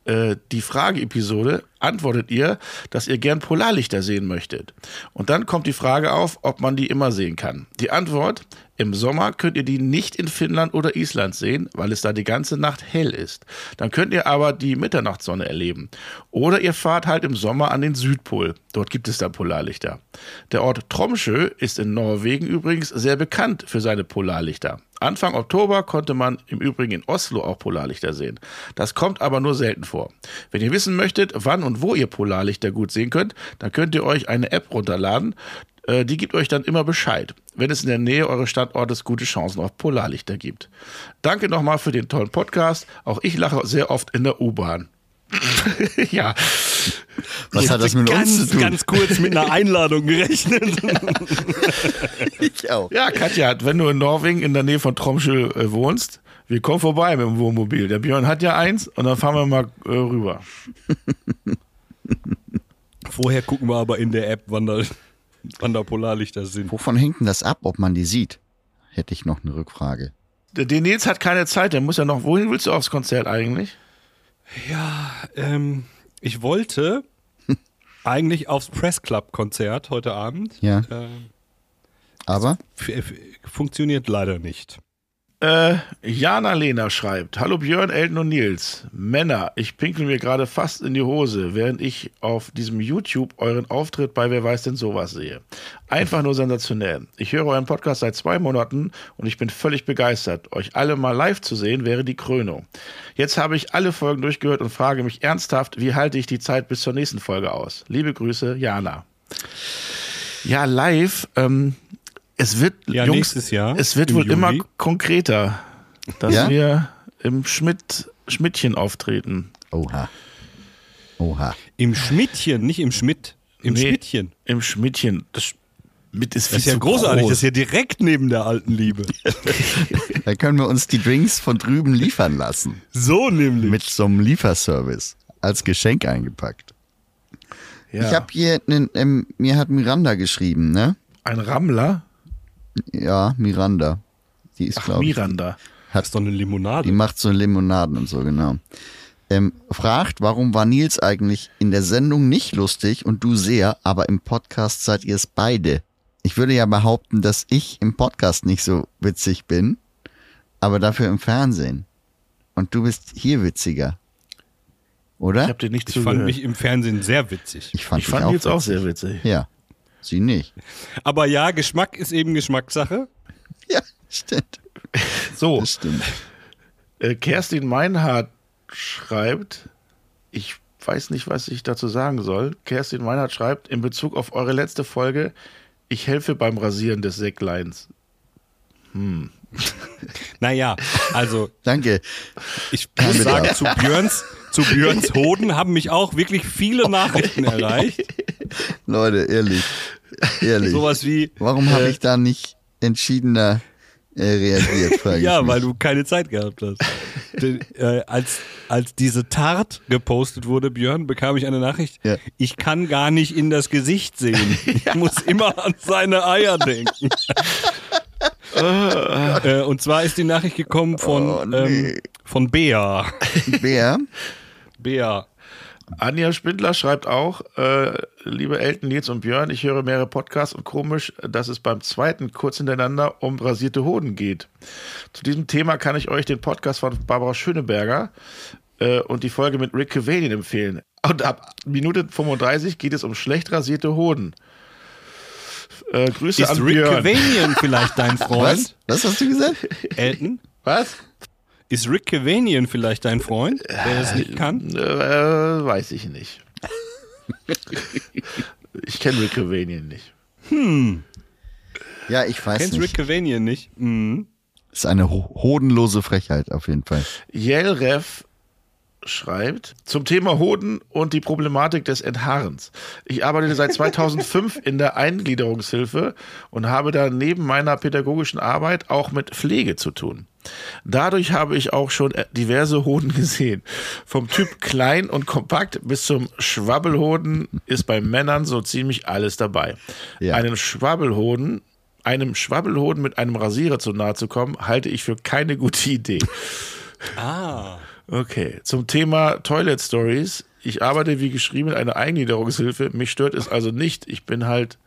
äh, die Frage-Episode, antwortet ihr, dass ihr gern Polarlichter sehen möchtet. Und dann kommt die Frage auf, ob man die immer sehen kann. Die Antwort, im Sommer könnt ihr die nicht in Finnland oder Island sehen, weil es da die ganze Nacht hell ist. Dann könnt ihr aber die Mitternachtssonne erleben. Oder ihr fahrt halt im Sommer an den Südpol. Dort gibt es dann Polarlichter. Der Ort Tromsø ist in Norwegen übrigens sehr bekannt für seine Polarlichter. Anfang Oktober konnte man im Übrigen in Oslo auch Polarlichter sehen. Das kommt aber nur selten vor. Wenn ihr wissen möchtet, wann und wo ihr Polarlichter gut sehen könnt, dann könnt ihr euch eine App runterladen. Äh, Die gibt euch dann immer Bescheid, wenn es in der Nähe eures Standortes gute Chancen auf Polarlichter gibt. Danke nochmal für den tollen Podcast. Auch ich lache sehr oft in der U-Bahn. ja. Was hat das mit ganz, uns zu tun? ganz kurz mit einer Einladung gerechnet. ich auch. Ja, Katja, wenn du in Norwegen in der Nähe von Tromsø äh, wohnst, wir kommen vorbei mit dem Wohnmobil. Der Björn hat ja eins und dann fahren wir mal äh, rüber. Vorher gucken wir aber in der App, wann da, wann da Polarlichter sind. Wovon hängt denn das ab, ob man die sieht? Hätte ich noch eine Rückfrage. Der, der Nils hat keine Zeit, der muss ja noch. Wohin willst du aufs Konzert eigentlich? Ähm, ich wollte eigentlich aufs Press Club Konzert heute Abend. Ja. Ähm, Aber funktioniert leider nicht. Äh, Jana Lena schreibt: Hallo Björn, Elton und Nils. Männer, ich pinkel mir gerade fast in die Hose, während ich auf diesem YouTube euren Auftritt bei Wer weiß denn sowas sehe. Einfach nur sensationell. Ich höre euren Podcast seit zwei Monaten und ich bin völlig begeistert. Euch alle mal live zu sehen wäre die Krönung. Jetzt habe ich alle Folgen durchgehört und frage mich ernsthaft, wie halte ich die Zeit bis zur nächsten Folge aus? Liebe Grüße, Jana. Ja, live, ähm, es wird, Ja, Jungs, nächstes Jahr es wird wohl immer Juli. konkreter, dass Ja? wir im Schmidt, Schmidtchen auftreten. oha. Oha. Im Schmidtchen, nicht im Schmidt. Im Nee, Schmidtchen. Im Schmidtchen. Das Schmidt ist viel Das ist ja zu großartig, groß. das ist ja direkt neben der alten Liebe. Da können wir uns die Drinks von drüben liefern lassen. So nämlich. Mit so einem Lieferservice. Als Geschenk eingepackt. ja. Ich habe hier, nen, ähm, mir hat Miranda geschrieben, ne? Ein Rammler? Ja, Miranda. Die ist, glaube ich, Miranda. Das ist doch eine Limonade. die macht so Limonaden und so, genau. Ähm, fragt, warum war Nils eigentlich in der Sendung nicht lustig und du sehr, aber im Podcast seid ihr es beide? Ich würde ja behaupten, dass ich im Podcast nicht so witzig bin, aber dafür im Fernsehen. Und du bist hier witziger. Oder? Ich habe dir nicht ich fand mich im Fernsehen sehr witzig. ich fand, ich fand auch Nils auch witzig. sehr witzig. Ja, sie nicht. Aber ja, Geschmack ist eben Geschmackssache. Ja, stimmt. So, Das stimmt. äh, Kerstin Meinhardt schreibt, ich weiß nicht, was ich dazu sagen soll. Kerstin Meinert schreibt in Bezug auf eure letzte Folge, ich helfe beim Rasieren des Säckleins. Naja, also Danke. ich muss sagen, zu Björns, zu Björns Hoden haben mich auch wirklich viele Nachrichten erreicht. Leute, ehrlich. Ehrlich. Sowas wie, Warum habe ich da nicht entschiedener äh, reagiert? ja, weil du keine Zeit gehabt hast. Denn, äh, als, als diese Tart gepostet wurde, Björn, bekam ich eine Nachricht, Ja. ich kann gar nicht in das Gesicht sehen. Ich muss immer an seine Eier denken. äh, und zwar ist die Nachricht gekommen von, Oh, nee. ähm, von Bea. Bär, Bea. Anja Spindler schreibt auch, äh, liebe Elton, Nils und Björn, ich höre mehrere Podcasts und komisch, dass es beim zweiten kurz hintereinander um rasierte Hoden geht. Zu diesem Thema kann ich euch den Podcast von Barbara Schöneberger äh, und die Folge mit Rick Cavanian empfehlen. Und ab Minute 35 geht es um schlecht rasierte Hoden. Äh, Grüße Ist an Rick Björn. Cavanian vielleicht dein Freund? was? Was hast du gesagt? Elton? Was? Ist Rick Cavanian vielleicht dein Freund, der das nicht kann? Äh, weiß ich nicht. ich kenne Rick Cavanian nicht. Ja, ich weiß Kennst Rick nicht. Cavanian nicht? Mhm. ist eine ho hodenlose Frechheit auf jeden Fall. Jelref schreibt zum Thema Hoden und die Problematik des Enthaarens. Ich arbeite seit 2005 in der Eingliederungshilfe und habe da neben meiner pädagogischen Arbeit auch mit Pflege zu tun. Dadurch habe ich auch schon diverse Hoden gesehen. Vom Typ klein und kompakt bis zum Schwabbelhoden ist bei Männern so ziemlich alles dabei. Ja. Einen Schwabbelhoden, einem Schwabbelhoden mit einem Rasierer zu nahe zu kommen, halte ich für keine gute Idee. Ah. Okay, zum Thema Toilet Stories. Ich arbeite wie geschrieben in einer Eingliederungshilfe. Mich stört es also nicht. Ich bin halt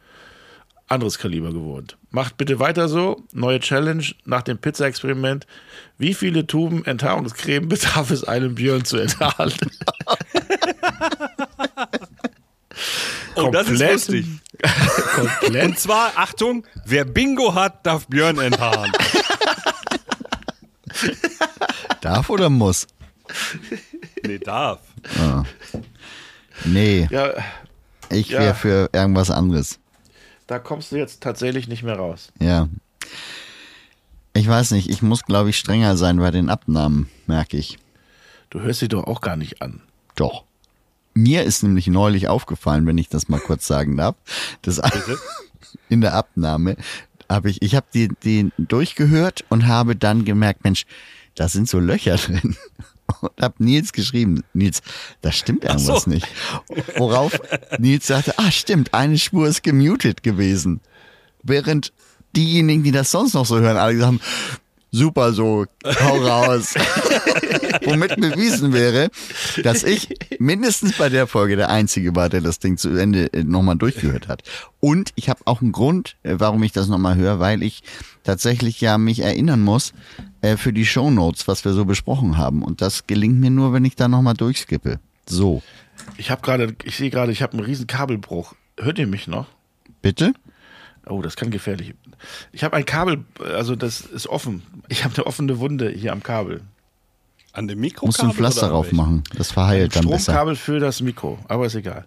anderes Kaliber gewohnt. Macht bitte weiter so. Neue Challenge nach dem Pizza-Experiment. Wie viele Tuben Enthaarungscreme bedarf es einem Björn zu enthaaren? Oh, das ist Komplett. lustig. Komplett. Und zwar, Achtung, wer Bingo hat, darf Björn enthaaren. Darf oder muss? Nee, darf. Nee, Ja, ich Ja. wäre für irgendwas anderes. da kommst du jetzt tatsächlich nicht mehr raus. Ja. Ich weiß nicht, ich muss, glaube ich, strenger sein bei den Abnahmen, merke ich. Du hörst sie doch auch gar nicht an. Doch. Mir ist nämlich neulich aufgefallen, wenn ich das mal kurz sagen darf, dass in der Abnahme habe ich, ich habe die, die durchgehört und habe dann gemerkt, Mensch, da sind so Löcher drin. Und habe Nils geschrieben, Nils, da stimmt irgendwas so. nicht. Worauf Nils sagte, ah stimmt, eine Spur ist gemutet gewesen. Während diejenigen, die das sonst noch so hören, alle gesagt haben, super so, hau raus. Womit bewiesen wäre, dass ich mindestens bei der Folge der Einzige war, der das Ding zu Ende äh, nochmal durchgehört hat. Und ich habe auch einen Grund, äh, warum ich das nochmal höre, weil ich tatsächlich ja mich erinnern muss äh, für die Shownotes, was wir so besprochen haben. Und das gelingt mir nur, wenn ich da nochmal durchskippe. So, Ich habe gerade, ich sehe gerade, ich habe einen riesen Kabelbruch. Hört ihr mich noch? bitte? Oh, das kann gefährlich. Ich habe ein Kabel, also das ist offen. Ich habe eine offene Wunde hier am Kabel. An dem Mikro Musst du ein Pflaster drauf machen. Das verheilt dann besser. Stromkabel für das Mikro, aber ist egal.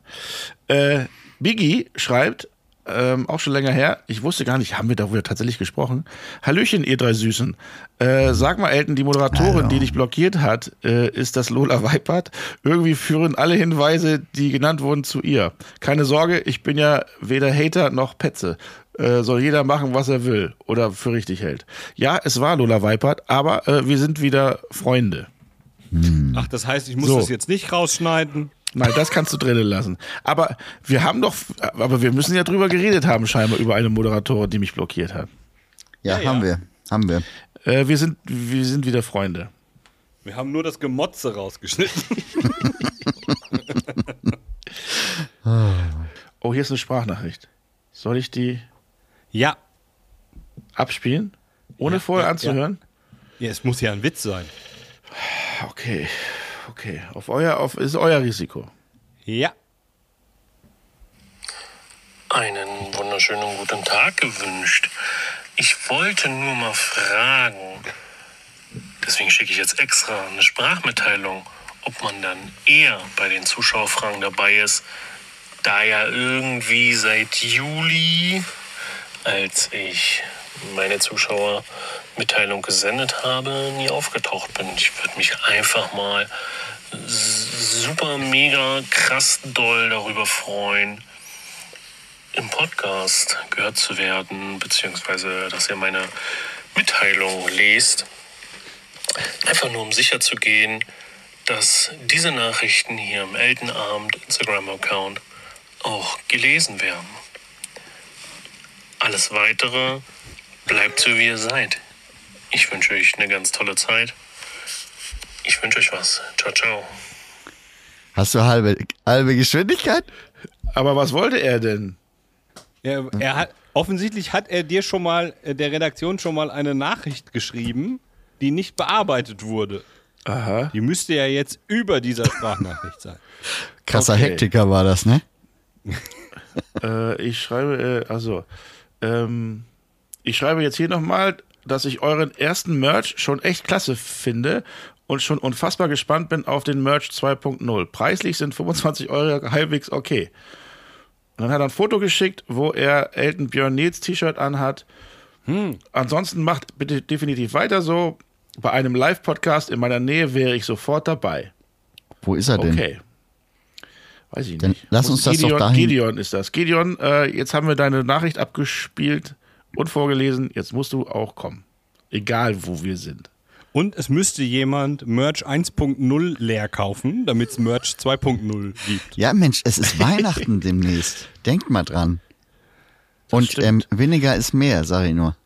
Äh, Biggie schreibt, ähm, auch schon länger her, ich wusste gar nicht, haben wir darüber tatsächlich gesprochen? Hallöchen, ihr drei Süßen. Äh, sag mal, Elton, die Moderatorin, Hallo. die dich blockiert hat, äh, ist das Lola Weipert? Irgendwie führen alle Hinweise, die genannt wurden, zu ihr. Keine Sorge, ich bin ja weder Hater noch Petze. Äh, soll jeder machen, was er will oder für richtig hält. Ja, es war Lola Weipert, aber äh, wir sind wieder Freunde. Ach, das heißt, ich muss So. das jetzt nicht rausschneiden. Nein, das kannst du drinnen lassen. Aber wir haben doch, aber wir müssen ja drüber geredet haben, scheinbar über eine Moderatorin, die mich blockiert hat. Ja, Ja, ja. haben wir. Haben wir. Äh, wir sind, wir sind wieder Freunde. Wir haben nur das Gemotze rausgeschnitten. Oh, hier ist eine Sprachnachricht. Soll ich die Ja. abspielen? Ohne Ja, vorher ja, anzuhören? Ja, es muss ja ein Witz sein. Okay, okay. Auf euer, auf, ist euer Risiko. Ja. einen wunderschönen guten Tag gewünscht. Ich wollte nur mal fragen, deswegen schicke ich jetzt extra eine Sprachmitteilung, ob man dann eher bei den Zuschauerfragen dabei ist, da ja irgendwie seit Juli, als ich meine Zuschauermitteilung gesendet habe, nie aufgetaucht bin. Ich würde mich einfach mal super mega krass doll darüber freuen, im Podcast gehört zu werden, beziehungsweise dass ihr meine Mitteilung lest. Einfach nur um sicher zu gehen, dass diese Nachrichten hier im Eltenabend Instagram-Account auch gelesen werden. Alles weitere bleibt so wie ihr seid. Ich wünsche euch eine ganz tolle Zeit. Ich wünsche euch was. Ciao, ciao. Hast du halbe, halbe Geschwindigkeit? Aber was wollte er denn? Er, er hat, offensichtlich hat er dir schon mal, äh, der Redaktion schon mal eine Nachricht geschrieben, die nicht bearbeitet wurde. Aha. Die müsste ja jetzt über dieser Sprachnachricht sein. Krasser Okay. Hektiker war das, ne? Äh, ich schreibe, äh, also, ähm, ich schreibe jetzt hier nochmal, dass ich euren ersten Merch schon echt klasse finde und schon unfassbar gespannt bin auf den Merch 2.0. Preislich sind 25 Euro halbwegs okay. Und dann hat er ein Foto geschickt, wo er Elton Björn Nils T-Shirt anhat. Ansonsten macht bitte definitiv weiter so. Bei einem Live-Podcast in meiner Nähe wäre ich sofort dabei. Wo ist er denn? Okay. Weiß ich Dann nicht. lass uns das doch Gideon, dahin- Gideon ist das. Gideon, äh, jetzt haben wir deine Nachricht abgespielt und vorgelesen. Jetzt musst du auch kommen. Egal, wo wir sind. Und es müsste jemand Merch 1.0 leer kaufen, damit es Merch 2.0 gibt. Ja, Mensch, es ist Weihnachten demnächst. Denkt mal dran. Und ähm, weniger ist mehr, sag ich nur.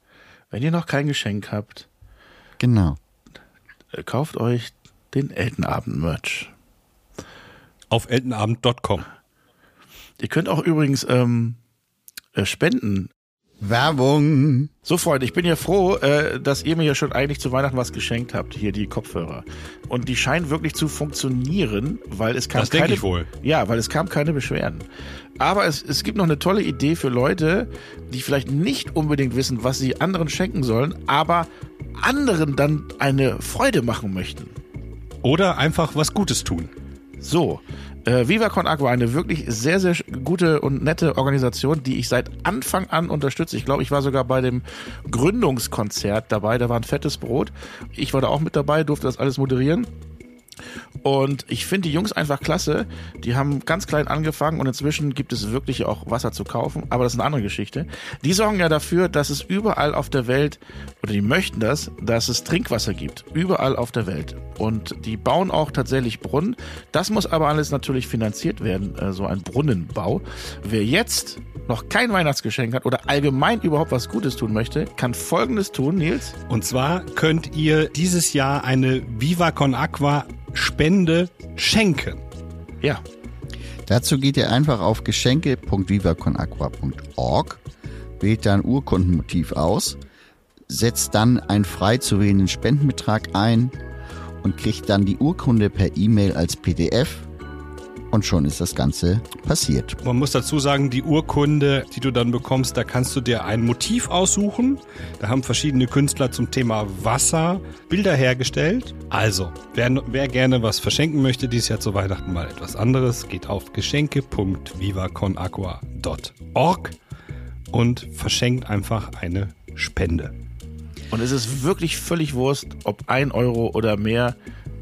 Wenn ihr noch kein Geschenk habt, Genau. äh, kauft euch den Eltenabend-Merch. Auf eltenabend.com. Ihr könnt auch übrigens ähm, äh, spenden. Werbung. So, Freunde, ich bin ja froh, äh, dass ihr mir ja schon eigentlich zu Weihnachten was geschenkt habt, hier die Kopfhörer. Und die scheinen wirklich zu funktionieren, weil es kam Das denke keine, ich wohl. Ja, weil es kam keine Beschwerden. Aber es, es gibt noch eine tolle Idee für Leute, die vielleicht nicht unbedingt wissen, was sie anderen schenken sollen, aber anderen dann eine Freude machen möchten. Oder einfach was Gutes tun. So, äh, Viva Con Agua, eine wirklich sehr, sehr gute und nette Organisation, die ich seit Anfang an unterstütze. Ich glaube, ich war sogar bei dem Gründungskonzert dabei, da war ein fettes Brot. Ich war da auch mit dabei, durfte das alles moderieren. Und ich finde die Jungs einfach klasse. Die haben ganz klein angefangen und inzwischen gibt es wirklich auch Wasser zu kaufen. Aber das ist eine andere Geschichte. Die sorgen ja dafür, dass es überall auf der Welt, oder die möchten das, dass es Trinkwasser gibt. Überall auf der Welt. Und die bauen auch tatsächlich Brunnen. Das muss aber alles natürlich finanziert werden, äh, so ein Brunnenbau. Wer jetzt noch kein Weihnachtsgeschenk hat oder allgemein überhaupt was Gutes tun möchte, kann Folgendes tun, Nils. Und zwar könnt ihr dieses Jahr eine Viva Con Aqua Spende schenken. Ja, Dazu geht ihr einfach auf geschenke.vivaconaqua.org, wählt dann Urkundenmotiv aus, setzt dann einen frei zu wählenden Spendenbetrag ein und kriegt dann die Urkunde per E-Mail als PDF und schon ist das Ganze passiert. Man muss dazu sagen, die Urkunde, die du dann bekommst, da kannst du dir ein Motiv aussuchen. Da haben verschiedene Künstler zum Thema Wasser Bilder hergestellt. Also, wer, wer gerne was verschenken möchte, dieses Jahr zu Weihnachten mal etwas anderes, geht auf geschenke.vivaconaqua.org und verschenkt einfach eine Spende. Und es ist wirklich völlig Wurst, ob ein Euro oder mehr,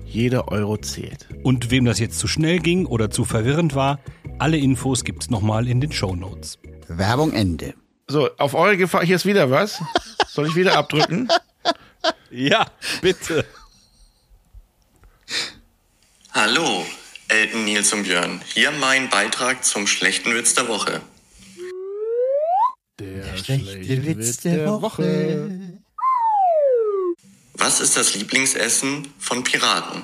jeder Euro zählt. Und wem das jetzt zu schnell ging oder zu verwirrend war, alle Infos gibt's nochmal in den Show Notes. Werbung Ende. So, auf eure Gefahr, hier ist wieder was. Soll ich wieder abdrücken? Ja, bitte. Hallo, Elton, Nils und Björn. Hier mein Beitrag zum schlechten Witz der Woche. Der schlechte Witz der Woche. Was ist das Lieblingsessen von Piraten?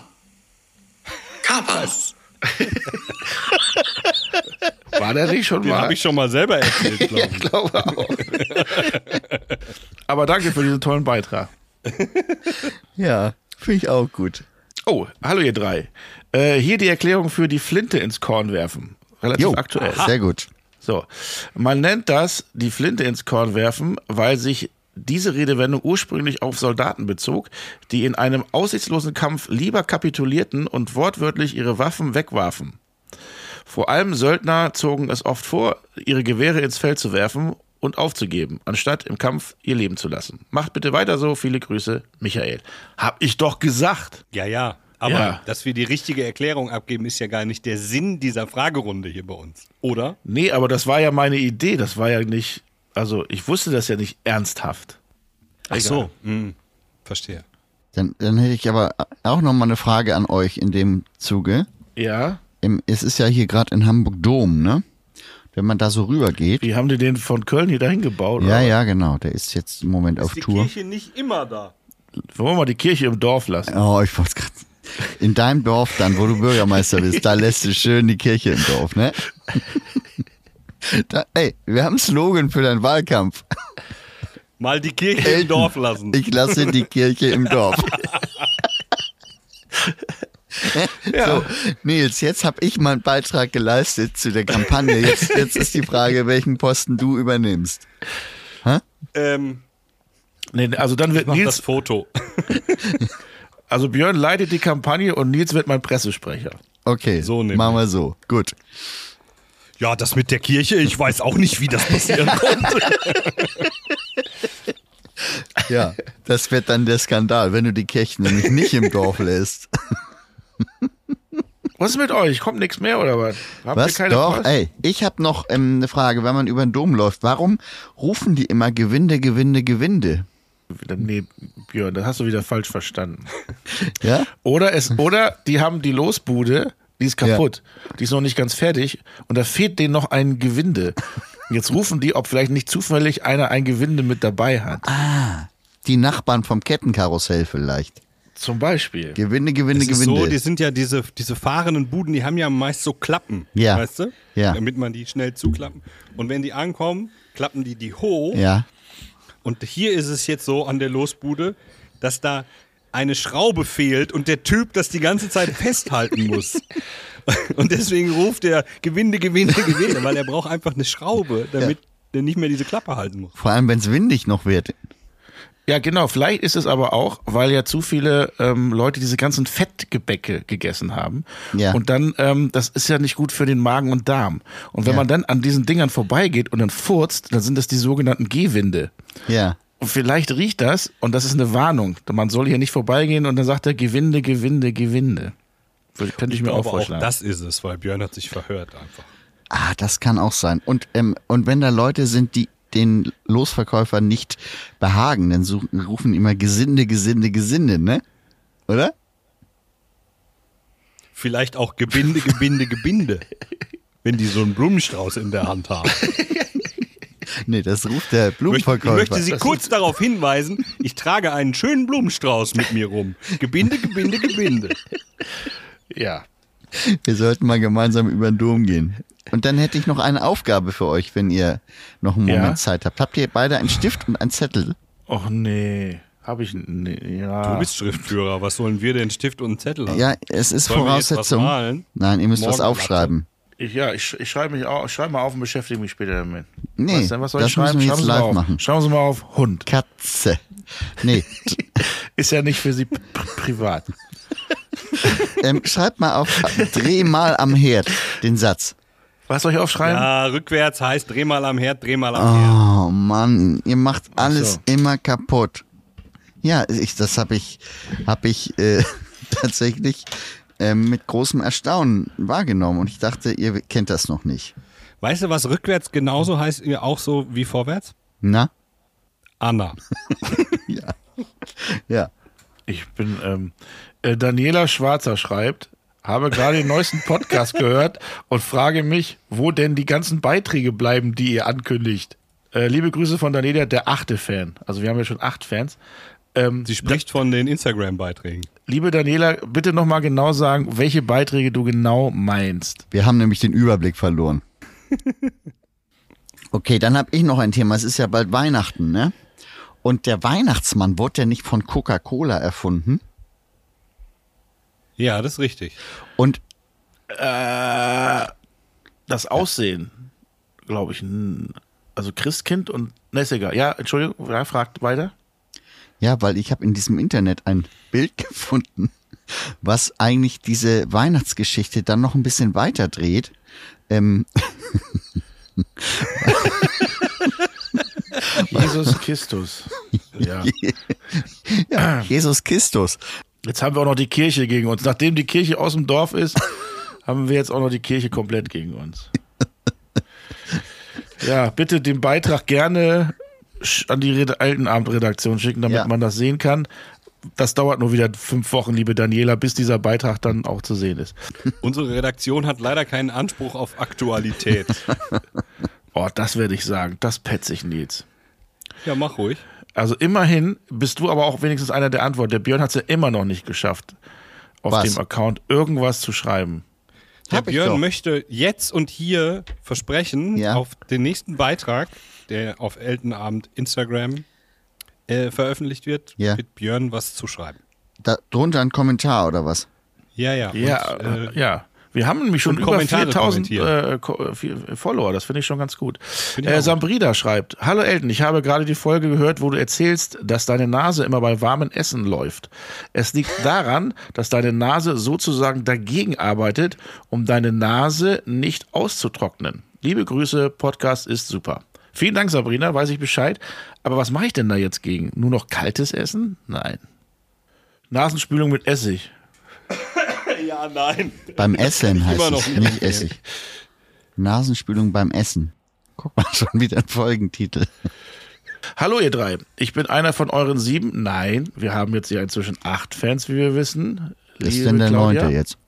Kapern. War der nicht schon Den mal? habe ich schon mal selber erzählt, glaube ich. glaube auch. Aber danke für diesen tollen Beitrag. Ja, finde ich auch gut. Oh, hallo ihr drei. Äh, hier die Erklärung für die Flinte ins Korn werfen. Relativ Jo, aktuell. sehr gut. So, man nennt das die Flinte ins Korn werfen, weil sich diese Redewendung ursprünglich auf Soldaten bezog, die in einem aussichtslosen Kampf lieber kapitulierten und wortwörtlich ihre Waffen wegwarfen. Vor allem Söldner zogen es oft vor, ihre Gewehre ins Feld zu werfen und aufzugeben, anstatt im Kampf ihr Leben zu lassen. Macht bitte weiter so. Viele Grüße, Michael. Hab ich doch gesagt. Ja, ja. Aber Ja. dass wir die richtige Erklärung abgeben, ist ja gar nicht der Sinn dieser Fragerunde hier bei uns. Oder? Nee, aber das war ja meine Idee. Das war ja nicht, also ich wusste das ja nicht ernsthaft. Ach so. Hm. Verstehe. Dann, dann hätte ich aber auch noch mal eine Frage an euch in dem Zuge. Ja. Im, es ist ja hier gerade in Hamburg Dom, ne? Wenn man da so rübergeht. Wie haben die den von Köln hier dahin gebaut? Ja, oder? ja, genau. Der ist jetzt im Moment auf Tour. nicht immer da? Wollen wir mal die Kirche im Dorf lassen? Oh, ich wollte gerade. In deinem Dorf dann, wo du Bürgermeister bist, da lässt du schön die Kirche im Dorf, ne? Da, ey, wir haben einen Slogan für deinen Wahlkampf. Mal die Kirche im Dorf lassen. Ich lasse die Kirche im Dorf. So, Nils, jetzt habe ich meinen Beitrag geleistet zu der Kampagne. Jetzt, jetzt ist die Frage, welchen Posten du übernimmst. Ähm, Nee, also dann wird mach das Nils, Foto. also Björn leitet die Kampagne und Nils wird mein Pressesprecher. Okay, So machen wir so. Gut. Ja, das mit der Kirche, ich weiß auch nicht, wie das passieren konnte. Ja, das wird dann der Skandal, wenn du die Kirche nämlich nicht im Dorf lässt. Was ist mit euch? Kommt nichts mehr oder was? Habt Was? ihr keine Doch, Post? ey, ich habe noch ähm, eine Frage, wenn man über den Dom läuft. Warum rufen die immer Gewinde, Gewinde, Gewinde? Nee, Björn, das hast du wieder falsch verstanden. Ja? Oder es, oder die haben die Losbude, die ist kaputt. Die ist noch nicht ganz fertig und da fehlt denen noch ein Gewinde. Jetzt rufen die, ob vielleicht nicht zufällig einer ein Gewinde mit dabei hat. Die Nachbarn vom Kettenkarussell vielleicht. Zum Beispiel. Gewinde, Gewinde, Gewinde. so, die sind ja diese, diese fahrenden Buden, die haben ja meist so Klappen, Ja. weißt du? Ja. Damit man die schnell zuklappen. Und wenn die ankommen, klappen die die hoch. ja. Und hier ist es jetzt so an der Losbude, dass da eine Schraube fehlt und der Typ das die ganze Zeit festhalten muss. Und deswegen ruft er Gewinde, Gewinde, Gewinde, weil er braucht einfach eine Schraube, damit der nicht mehr diese Klappe halten muss. Vor allem, wenn es windig noch wird. Ja, genau. Vielleicht ist es aber auch, weil ja zu viele ähm, Leute diese ganzen Fettgebäcke gegessen haben. Ja. Und dann, ähm, das ist ja nicht gut für den Magen und Darm. Und wenn Ja. man dann an diesen Dingern vorbeigeht und dann furzt, dann sind das die sogenannten Gehwinde. Ja. Und vielleicht riecht das und das ist eine Warnung. Man soll hier nicht vorbeigehen und dann sagt er Gewinde, Gewinde, Gewinde. Könnte ich mir auch vorschlagen. das ist es, weil Björn hat sich verhört einfach. Ah, das kann auch sein. Und, ähm, und wenn da Leute sind, die den Losverkäufer nicht behagen, dann suchen, rufen immer Gesinde, Gesinde, Gesinde, ne? Oder? Vielleicht auch Gebinde, Gebinde, Gebinde. Wenn die so einen Blumenstrauß in der Hand haben. Nee, das ruft der Ich möchte, ich Blumenverkäufer. möchte Sie kurz darauf hinweisen, ich trage einen schönen Blumenstrauß mit mir rum. Gebinde, Gebinde, Gebinde. ja. Wir sollten mal gemeinsam über den Dom gehen. Und dann hätte ich noch eine Aufgabe für euch, wenn ihr noch einen Ja? Moment Zeit habt. Habt ihr beide einen Stift und einen Zettel? Och nee. Habe ich. Nee, ja. Du bist Schriftführer, was sollen wir denn Stift und einen Zettel haben? Ja, es ist Sollen wir jetzt was Voraussetzung. malen? Nein, ihr müsst was Morgenblatt. aufschreiben. Ich, ja, ich, ich schreibe mich auch, ich schreibe mal auf und beschäftige mich später damit. Nee, was, denn, was soll das ich schreiben? müssen wir jetzt Schreiben Sie mal live auf. machen. Schreiben Sie mal auf Hund. Katze. Nee, Ist ja nicht für Sie pri privat. ähm, schreibt mal auf, dreh mal am Herd den Satz. Was soll ich aufschreiben? Ja, rückwärts heißt dreh mal am Herd, dreh mal am Herd. Oh Mann, ihr macht alles so. immer kaputt. Ja, ich, das habe ich, hab ich äh, tatsächlich ähm, mit großem Erstaunen wahrgenommen und ich dachte, ihr kennt das noch nicht. Weißt du, was rückwärts genauso heißt, ihr auch so wie vorwärts? Na? Anna. Ja. Ich bin, ähm, äh, Daniela Schwarzer schreibt, habe gerade den neuesten Podcast gehört und frage mich, wo denn die ganzen Beiträge bleiben, die ihr ankündigt. Äh, liebe Grüße von Daniela, der achte Fan. Also wir haben ja schon acht Fans. Ähm, Sie spricht von den Instagram-Beiträgen. Liebe Daniela, bitte nochmal genau sagen, welche Beiträge du genau meinst. Wir haben nämlich den Überblick verloren. Okay, dann habe ich noch ein Thema. Es ist ja bald Weihnachten, ne? Und der Weihnachtsmann wurde ja nicht von Coca-Cola erfunden. Ja, das ist richtig. Und Äh, das Aussehen, glaube ich. Also Christkind und Nessiger. Ja, Entschuldigung, ja, fragt weiter. Ja, weil ich habe in diesem Internet ein Bild gefunden, was eigentlich diese Weihnachtsgeschichte dann noch ein bisschen weiter dreht. Ähm, Jesus Christus. Ja. ja, Jesus Christus. Jetzt haben wir auch noch die Kirche gegen uns. Nachdem die Kirche aus dem Dorf ist, haben wir jetzt auch noch die Kirche komplett gegen uns. Ja, bitte den Beitrag gerne an die Red- Altenabend-Redaktion schicken, damit Ja. man das sehen kann. Das dauert nur wieder fünf Wochen, liebe Daniela, bis dieser Beitrag dann auch zu sehen ist. Unsere Redaktion hat leider keinen Anspruch auf Aktualität. Oh, das werde ich sagen. Das petze ich, Nils. Ja, mach ruhig. Also immerhin bist du aber auch wenigstens einer der Antworten. Der Björn hat es ja immer noch nicht geschafft, auf Was? dem Account irgendwas zu schreiben. Der Hab Björn möchte jetzt und hier versprechen, Ja. auf den nächsten Beitrag, der auf Eltenabend Instagram äh, veröffentlicht wird, Ja. mit Björn was zu schreiben. Da drunter ein Kommentar oder was? Ja, ja. Ja, und, äh, äh, ja. Wir haben nämlich schon über Kommentare 4000 kommentieren. äh, äh, viel- Follower, das finde ich schon ganz gut. Äh, Sambrida schreibt, Hallo Elton, ich habe gerade die Folge gehört, wo du erzählst, dass deine Nase immer bei warmem Essen läuft. Es liegt daran, dass deine Nase sozusagen dagegen arbeitet, um deine Nase nicht auszutrocknen. Liebe Grüße, Podcast ist super. Vielen Dank, Sabrina, weiß ich Bescheid. Aber was mache ich denn da jetzt gegen? Nur noch kaltes Essen? Nein. Nasenspülung mit Essig. ja, nein. Beim Essen heißt immer es, noch nicht nicht Essig. Nasenspülung beim Essen. Guck mal, schon wieder ein Folgentitel. Hallo ihr drei, ich bin einer von euren sieben. Nein, wir haben jetzt ja inzwischen acht Fans, wie wir wissen. Das ist denn der Claudia. neunte jetzt.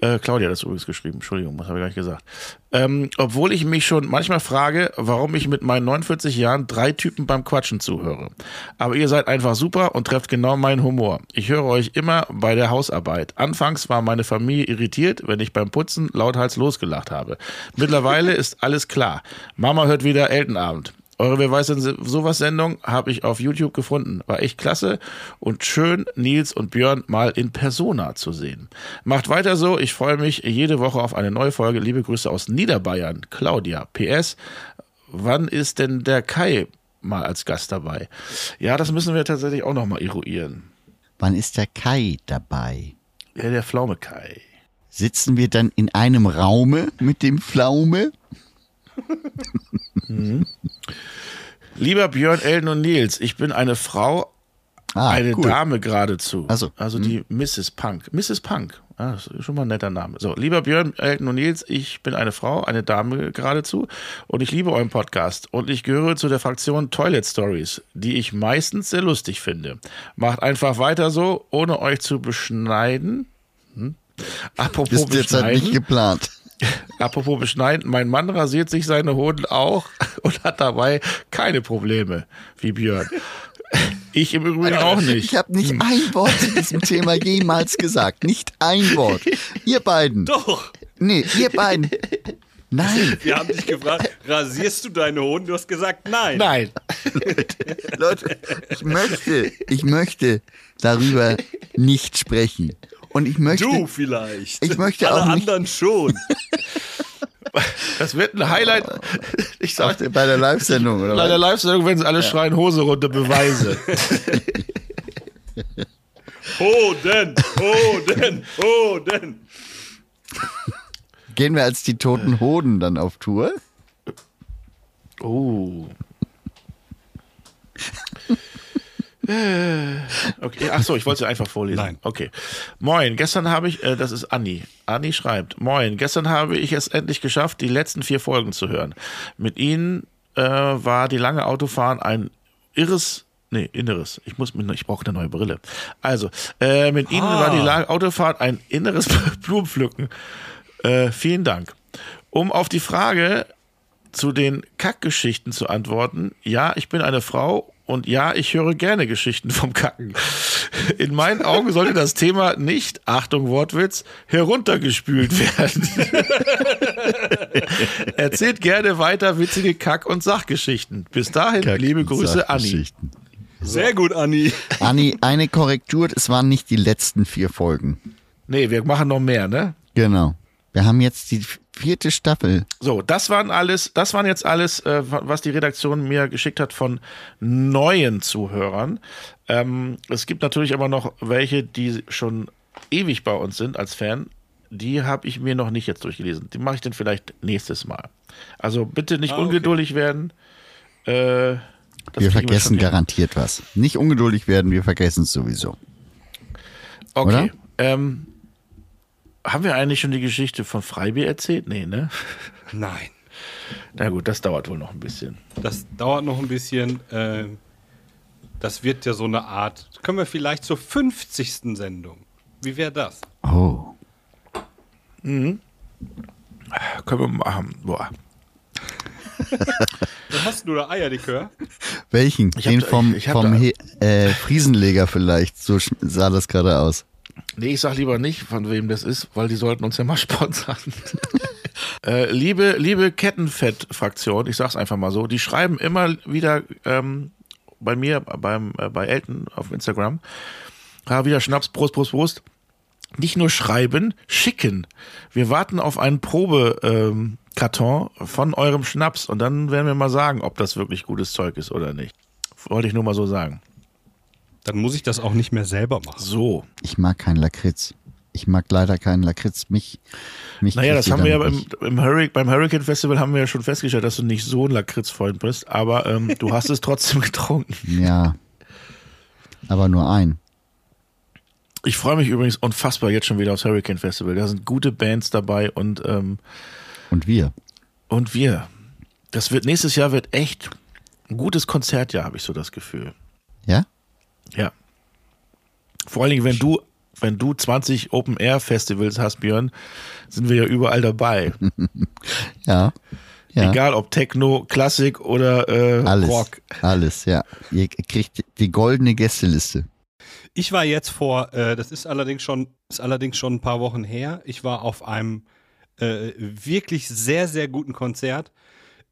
Äh, Claudia hat das übrigens geschrieben, Entschuldigung, das habe ich gar nicht gesagt. Ähm, obwohl ich mich schon manchmal frage, warum ich mit meinen 49 Jahren drei Typen beim Quatschen zuhöre. Aber ihr seid einfach super und trefft genau meinen Humor. Ich höre euch immer bei der Hausarbeit. Anfangs war meine Familie irritiert, wenn ich beim Putzen lauthals losgelacht habe. Mittlerweile ist alles klar. Mama hört wieder Eltenabend. Eure Wer weiß denn sowas Sendung habe ich auf YouTube gefunden. War echt klasse und schön, Nils und Björn mal in Persona zu sehen. Macht weiter so. Ich freue mich jede Woche auf eine neue Folge. Liebe Grüße aus Niederbayern. Claudia. PS. Wann ist denn der Kai mal als Gast dabei? Ja, das müssen wir tatsächlich auch nochmal eruieren. Wann ist der Kai dabei? Ja, der Pflaume Kai. Sitzen wir dann in einem Raume mit dem Pflaume? Lieber Björn, Elton und Nils, ich bin eine Frau, Ah, eine cool. Dame geradezu. Ach so. Also die Mrs. Punk. Mrs. Punk. Ah, das ist schon mal ein netter Name. So, lieber Björn, Elton und Nils, ich bin eine Frau, eine Dame geradezu und ich liebe euren Podcast und ich gehöre zu der Fraktion Toilet Stories, die ich meistens sehr lustig finde. Macht einfach weiter so, ohne euch zu beschneiden. Hm? Apropos Ist jetzt halt nicht geplant. Apropos beschneiden, mein Mann rasiert sich seine Hoden auch und hat dabei keine Probleme, wie Björn. Ich im Übrigen auch nicht. Ich habe nicht ein Wort zu diesem Thema jemals gesagt. Nicht ein Wort. Ihr beiden. Doch. Nee, ihr beiden. Nein, Wir haben dich gefragt, rasierst du deine Hoden? Du hast gesagt, nein. Nein. Leute, ich möchte, ich möchte darüber nicht sprechen. Und ich möchte, Du vielleicht. Ich möchte Alle auch nicht- anderen schon. Das wird ein Highlight. Ich auf sag der, bei der Live-Sendung, oder bei der? Live-Sendung, wenn sie alle schreien, Hose runter, Beweise. Hoden, Hoden, Hoden. Gehen wir als die toten Hoden dann auf Tour? Oh. Okay, ach so, ich wollte es einfach vorlesen. Nein. Okay. Moin, gestern habe ich, äh, das ist Anni. Anni schreibt, Moin, gestern habe ich es endlich geschafft, die letzten vier Folgen zu hören. Mit ihnen äh, war die lange Autofahren ein irres, nee, inneres. Ich muss mit, ich brauche eine neue Brille. Also, äh, mit ihnen war die lange Autofahrt ein inneres Blumenpflücken. Äh, vielen Dank. Um auf die Frage zu den Kackgeschichten zu antworten. Ja, ich bin eine Frau und ja, ich höre gerne Geschichten vom Kacken. In meinen Augen sollte das Thema nicht, Achtung Wortwitz, heruntergespült werden. Erzählt gerne weiter witzige Kack- und Sachgeschichten. Bis dahin, liebe Grüße, Anni. Sehr gut, Anni. Anni, eine Korrektur, es waren nicht die letzten vier Folgen. Nee, wir machen noch mehr, ne? Genau. Wir haben jetzt die vierte Staffel. So, das waren alles, das waren jetzt alles, äh, was die Redaktion mir geschickt hat von neuen Zuhörern. Ähm, es gibt natürlich aber noch welche, die schon ewig bei uns sind als Fan. Die habe ich mir noch nicht jetzt durchgelesen. Die mache ich dann vielleicht nächstes Mal. Also bitte nicht Ah, okay. ungeduldig werden. Äh, wir vergessen garantiert was. Nicht ungeduldig werden, wir vergessen es sowieso. Okay. oder? Ähm, haben wir eigentlich schon die Geschichte von Freibier erzählt? Nee, ne? Nein. Na gut, das dauert wohl noch ein bisschen. Das dauert noch ein bisschen. Äh, das wird ja so eine Art. Können wir vielleicht zur 50. Sendung? Wie wäre das? Oh. Können wir machen. Boah. Dann hast du da Eierlikör. Welchen? Ich Den da- vom, ich hab vom da- He äh, Friesenleger vielleicht. So sah das gerade aus. Nee, ich sag lieber nicht, von wem das ist, weil die sollten uns ja mal sponsern. äh, liebe, liebe Kettenfett-Fraktion, ich sag's einfach mal so, die schreiben immer wieder ähm, bei mir, beim, äh, bei Elton auf Instagram, ja, wieder Schnaps, Prost, Prost, Prost. Nicht nur schreiben, schicken. Wir warten auf einen Probekarton ähm, von eurem Schnaps und dann werden wir mal sagen, ob das wirklich gutes Zeug ist oder nicht. Wollte ich nur mal so sagen. Dann muss ich das auch nicht mehr selber machen. So. Ich mag keinen Lakritz. Ich mag leider keinen Lakritz. Mich, mich Naja, das haben wir ja beim, im Hurricane, beim Hurricane Festival haben wir ja schon festgestellt, dass du nicht so ein Lakritzfreund bist, aber ähm, du hast es trotzdem getrunken. Ja. Aber nur ein. Ich freue mich übrigens unfassbar jetzt schon wieder aufs Hurricane Festival. Da sind gute Bands dabei und, ähm, Und wir. und wir. Das wird nächstes Jahr wird echt ein gutes Konzertjahr, habe ich so das Gefühl. Ja? Ja. Vor allen Dingen, wenn du, wenn du 20 Open Air Festivals hast, Björn, sind wir ja überall dabei. Ja. Ja. Egal ob Techno, Klassik oder äh, Alles. Rock. Alles, ja. Ihr kriegt die goldene Gästeliste. Ich war jetzt vor, äh, das ist allerdings schon, ist allerdings schon ein paar Wochen her. Ich war auf einem äh, wirklich sehr, sehr guten Konzert.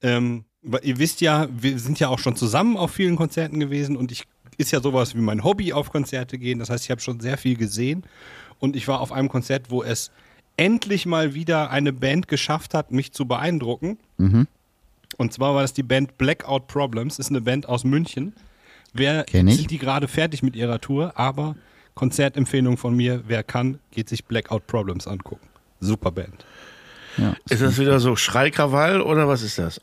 Ähm, ihr wisst ja, wir sind ja auch schon zusammen auf vielen Konzerten gewesen und ich ist ja sowas wie mein Hobby auf Konzerte gehen. Das heißt, ich habe schon sehr viel gesehen und ich war auf einem Konzert, wo es endlich mal wieder eine Band geschafft hat, mich zu beeindrucken. Und zwar war das die Band Blackout Problems. Ist eine Band aus München. Wer sind die gerade fertig mit ihrer Tour? Aber Konzertempfehlung von mir: Wer kann, geht sich Blackout Problems angucken. Super Band. Ja. Ist das wieder so Schreikrawall oder was ist das?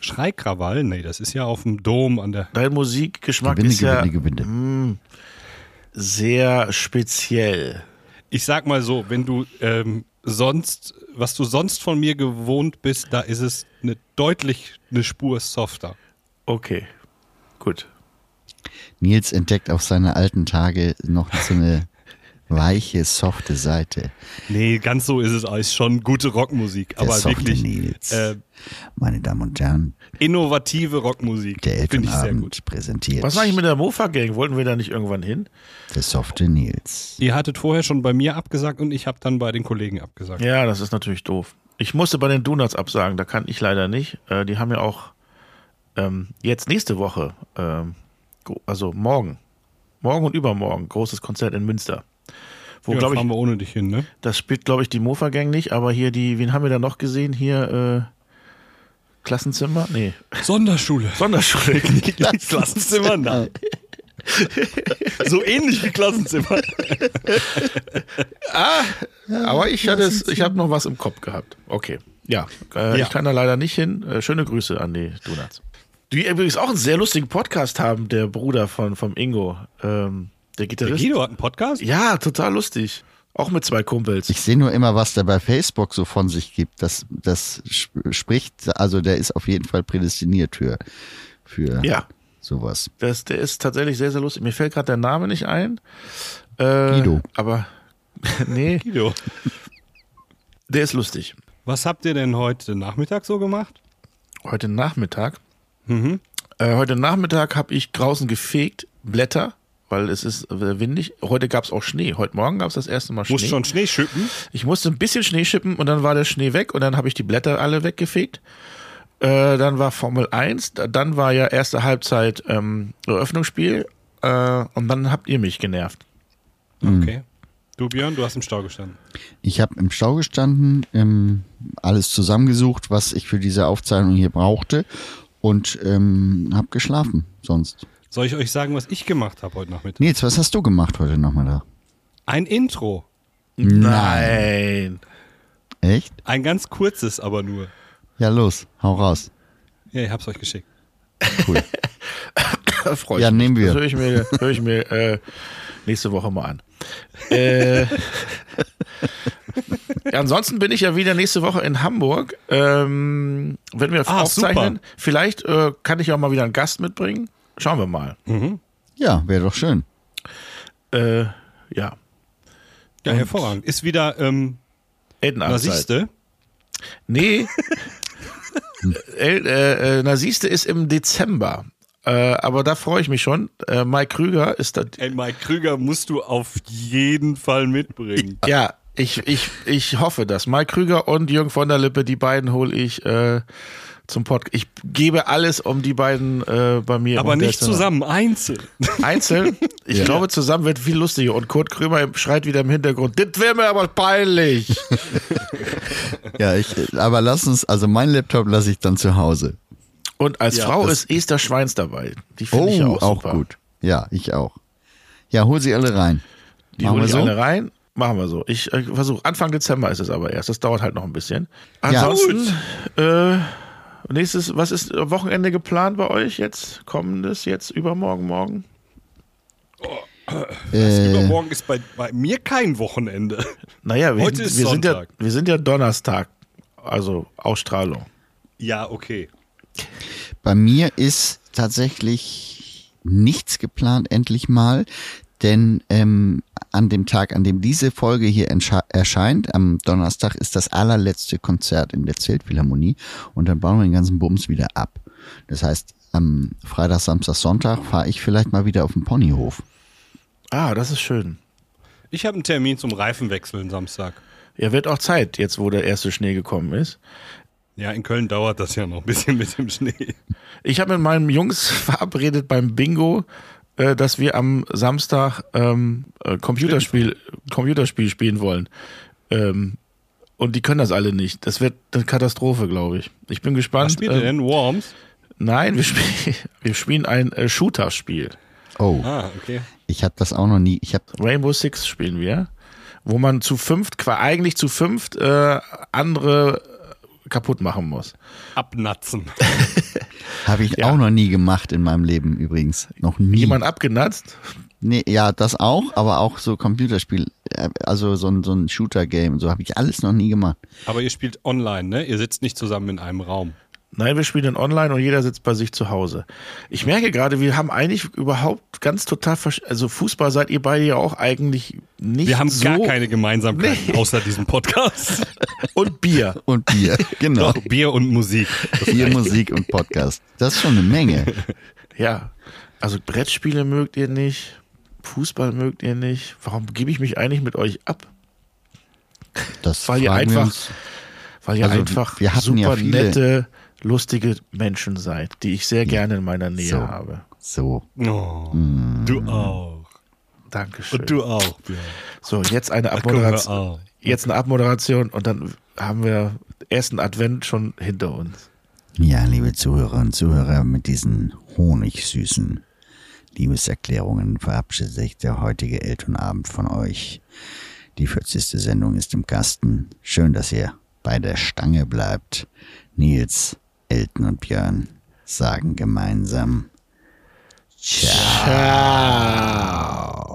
Schreikrawall? Nee, das ist ja auf dem Dom an der. Dein Musikgeschmack Gewinde, ist ja Gewinde, Gewinde. sehr speziell. Ich sag mal so, wenn du ähm, sonst, was du sonst von mir gewohnt bist, da ist es eine deutlich eine Spur softer. Okay, gut. Nils entdeckt auf seine alten Tage noch so eine weiche, softe Seite. Nee, ganz so ist es auch. Ist schon gute Rockmusik, Der aber softe wirklich Nils. äh, Meine Damen und Herren, innovative Rockmusik. der Finde ich sehr Elternabend gut. präsentiert Was war eigentlich mit der Mofa-Gang? Wollten wir da nicht irgendwann hin? der softe Nils. Ihr hattet vorher schon bei mir abgesagt und ich habe dann bei den Kollegen abgesagt. Ja, das ist natürlich doof. Ich musste bei den Donuts absagen, da kann ich leider nicht. Äh, die haben ja auch ähm, jetzt nächste Woche, ähm, also morgen, morgen und übermorgen, großes Konzert in Münster. Wo, ja, fahren ich, wir ohne dich hin, ne? das spielt, glaube ich, die Mofa-Gang nicht, aber hier die, wen haben wir da noch gesehen? Hier, äh, Klassenzimmer? Nee, Sonderschule. Sonderschule. Klassenzimmer, nein. so ähnlich wie Klassenzimmer. Aber ich hatte es, ich habe noch was im Kopf gehabt. Okay. Ja, äh, Ja. ich kann da leider nicht hin. Äh, schöne Grüße an die Donuts. Die übrigens auch einen sehr lustigen Podcast haben, der Bruder von vom Ingo, ähm, der Der Gitarrist. Guido hat einen Podcast? Ja, total lustig. Auch mit zwei Kumpels. Ich sehe nur immer, was der bei Facebook so von sich gibt. Das, das sp- spricht, also der ist auf jeden Fall prädestiniert für, für ja, sowas. das, der ist tatsächlich sehr, sehr lustig. Mir fällt gerade der Name nicht ein. Äh, Guido. Aber nee, Guido. der ist lustig. Was habt ihr denn heute Nachmittag so gemacht? Heute Nachmittag. Mhm. Äh, heute Nachmittag habe ich draußen gefegt, Blätter, weil es ist äh, windig. Heute gab es auch Schnee. Heute Morgen gab es das erste Mal Schnee. Musst schon Schnee schippen? Ich musste ein bisschen Schnee schippen und dann war der Schnee weg und dann habe ich die Blätter alle weggefegt. Äh, dann war Formel 1, da- dann war ja erste Halbzeit ähm, Eröffnungsspiel äh, und dann habt ihr mich genervt. Okay. Du, Björn, du hast im Stau gestanden. Ich habe im Stau gestanden, ähm, alles zusammengesucht, was ich für diese Aufzeichnung hier brauchte und ähm, habe geschlafen sonst. Soll ich euch sagen, was ich gemacht habe heute Nachmittag? Nils, was hast du gemacht heute Nachmittag? Ein Intro. Nein. Echt? Ein ganz kurzes, aber nur. Ja, los, hau raus. Ja, ich hab's euch geschickt. Cool. Da freu Ja, ich mich. nehmen wir. Das höre ich mir, hör ich mir äh, nächste Woche mal an. Äh, ja, ansonsten bin ich ja wieder nächste Woche in Hamburg. Ähm, wenn wir Ah, aufzeichnen, super. vielleicht äh, kann ich auch mal wieder einen Gast mitbringen. Schauen wir mal. ja, wäre doch schön. Äh, ja, Ja, hervorragend. Ist wieder, ähm, na siehste, Nee. El, äh, äh, na siehste ist im Dezember. Äh, aber da freue ich mich schon. Äh, Mike Krüger ist da. ey, Mike Krüger musst du auf jeden Fall mitbringen. Ja, ich, ich, ich hoffe das. Mike Krüger und Jürgen von der Lippe, die beiden hole ich äh, zum Podcast. Ich gebe alles, um die beiden äh, bei mir. Aber nicht zusammen, einzeln. Einzeln? Ich glaube, zusammen wird viel lustiger. Und Kurt Krömer schreit wieder im Hintergrund, das wäre mir aber peinlich. Ja, ich, aber lass uns, also mein Laptop lasse ich dann zu Hause. Und als Ja, Frau ist Esther Schweins dabei. Die finde Oh, ich ja auch, auch, super. gut. Ja, ich auch. Ja, hol sie alle rein. Die Machen wir ich so? alle rein. Machen wir so. Ich äh, versuche. Anfang Dezember ist es aber erst. Das dauert halt noch ein bisschen. Ja. Ansonsten, nächstes, was ist äh, Wochenende geplant bei euch jetzt? Kommendes, jetzt, übermorgen, morgen? Äh, Übermorgen ist bei, bei mir kein Wochenende. Naja, wir, Heute ist wir, sind ja, Sonntag. wir sind ja Donnerstag. Also Ausstrahlung. Ja, okay. Bei mir ist tatsächlich nichts geplant, endlich mal. Denn ähm, an dem Tag, an dem diese Folge hier erscheint, am Donnerstag, ist das allerletzte Konzert in der Zeltphilharmonie und dann bauen wir den ganzen Bums wieder ab. Das heißt, am Freitag, Samstag, Sonntag fahre ich vielleicht mal wieder auf den Ponyhof. Ah, das ist schön. Ich habe einen Termin zum Reifenwechseln Samstag. Ja, wird auch Zeit, jetzt wo der erste Schnee gekommen ist. Ja, in Köln dauert das ja noch ein bisschen mit dem Schnee. Ich habe mit meinen Jungs verabredet beim Bingo, äh, dass wir am Samstag ähm, äh, Computerspiel, Computerspiel spielen wollen. Ähm, und die können das alle nicht. Das wird eine Katastrophe, glaube ich. Ich bin gespannt. Was spielt ihr ähm, denn? Worms? Nein, wir spielen, wir spielen ein äh, Shooter-Spiel. Oh, Ah, okay. ich habe das auch noch nie. Ich habe Rainbow Six spielen wir, wo man zu fünft, qua- eigentlich zu fünft äh, andere kaputt machen muss. Abnatzen. habe ich Ja. auch noch nie gemacht in meinem Leben übrigens. Noch nie. Jemand abgenatzt? Nee, ja, das auch, aber auch so Computerspiel, äh, also so ein, so ein Shooter-Game, so habe ich alles noch nie gemacht. Aber ihr spielt online, ne? Ihr sitzt nicht zusammen in einem Raum. Nein, wir spielen online und jeder sitzt bei sich zu Hause. Ich merke gerade, wir haben eigentlich überhaupt ganz total, versch- also Fußball seid ihr beide ja auch eigentlich nicht Wir haben so gar keine Gemeinsamkeiten Nee. außer diesem Podcast. und Bier. Und Bier, genau. Doch, Bier und Musik. Bier, Musik und Podcast. Das ist schon eine Menge. Ja, also Brettspiele mögt ihr nicht, Fußball mögt ihr nicht. Warum gebe ich mich eigentlich mit euch ab? Das Weil ihr fragen wir einfach- uns. Weil ihr Also, einfach wir hatten super ja viele- nette, lustige Menschen seid, die ich sehr gerne in meiner Nähe So. habe. So. Oh, Mm. Du auch. Dankeschön. Und du auch, Björn. So, jetzt eine Abmoderation. Jetzt eine Abmoderation und dann haben wir ersten Advent schon hinter uns. Ja, liebe Zuhörer und Zuhörer, mit diesen honigsüßen Liebeserklärungen verabschiedet sich der heutige Elternabend von euch. Die 40. Sendung ist im Kasten. Schön, dass ihr bei der Stange bleibt. Nils, Elton und Björn sagen gemeinsam Ciao. Ciao.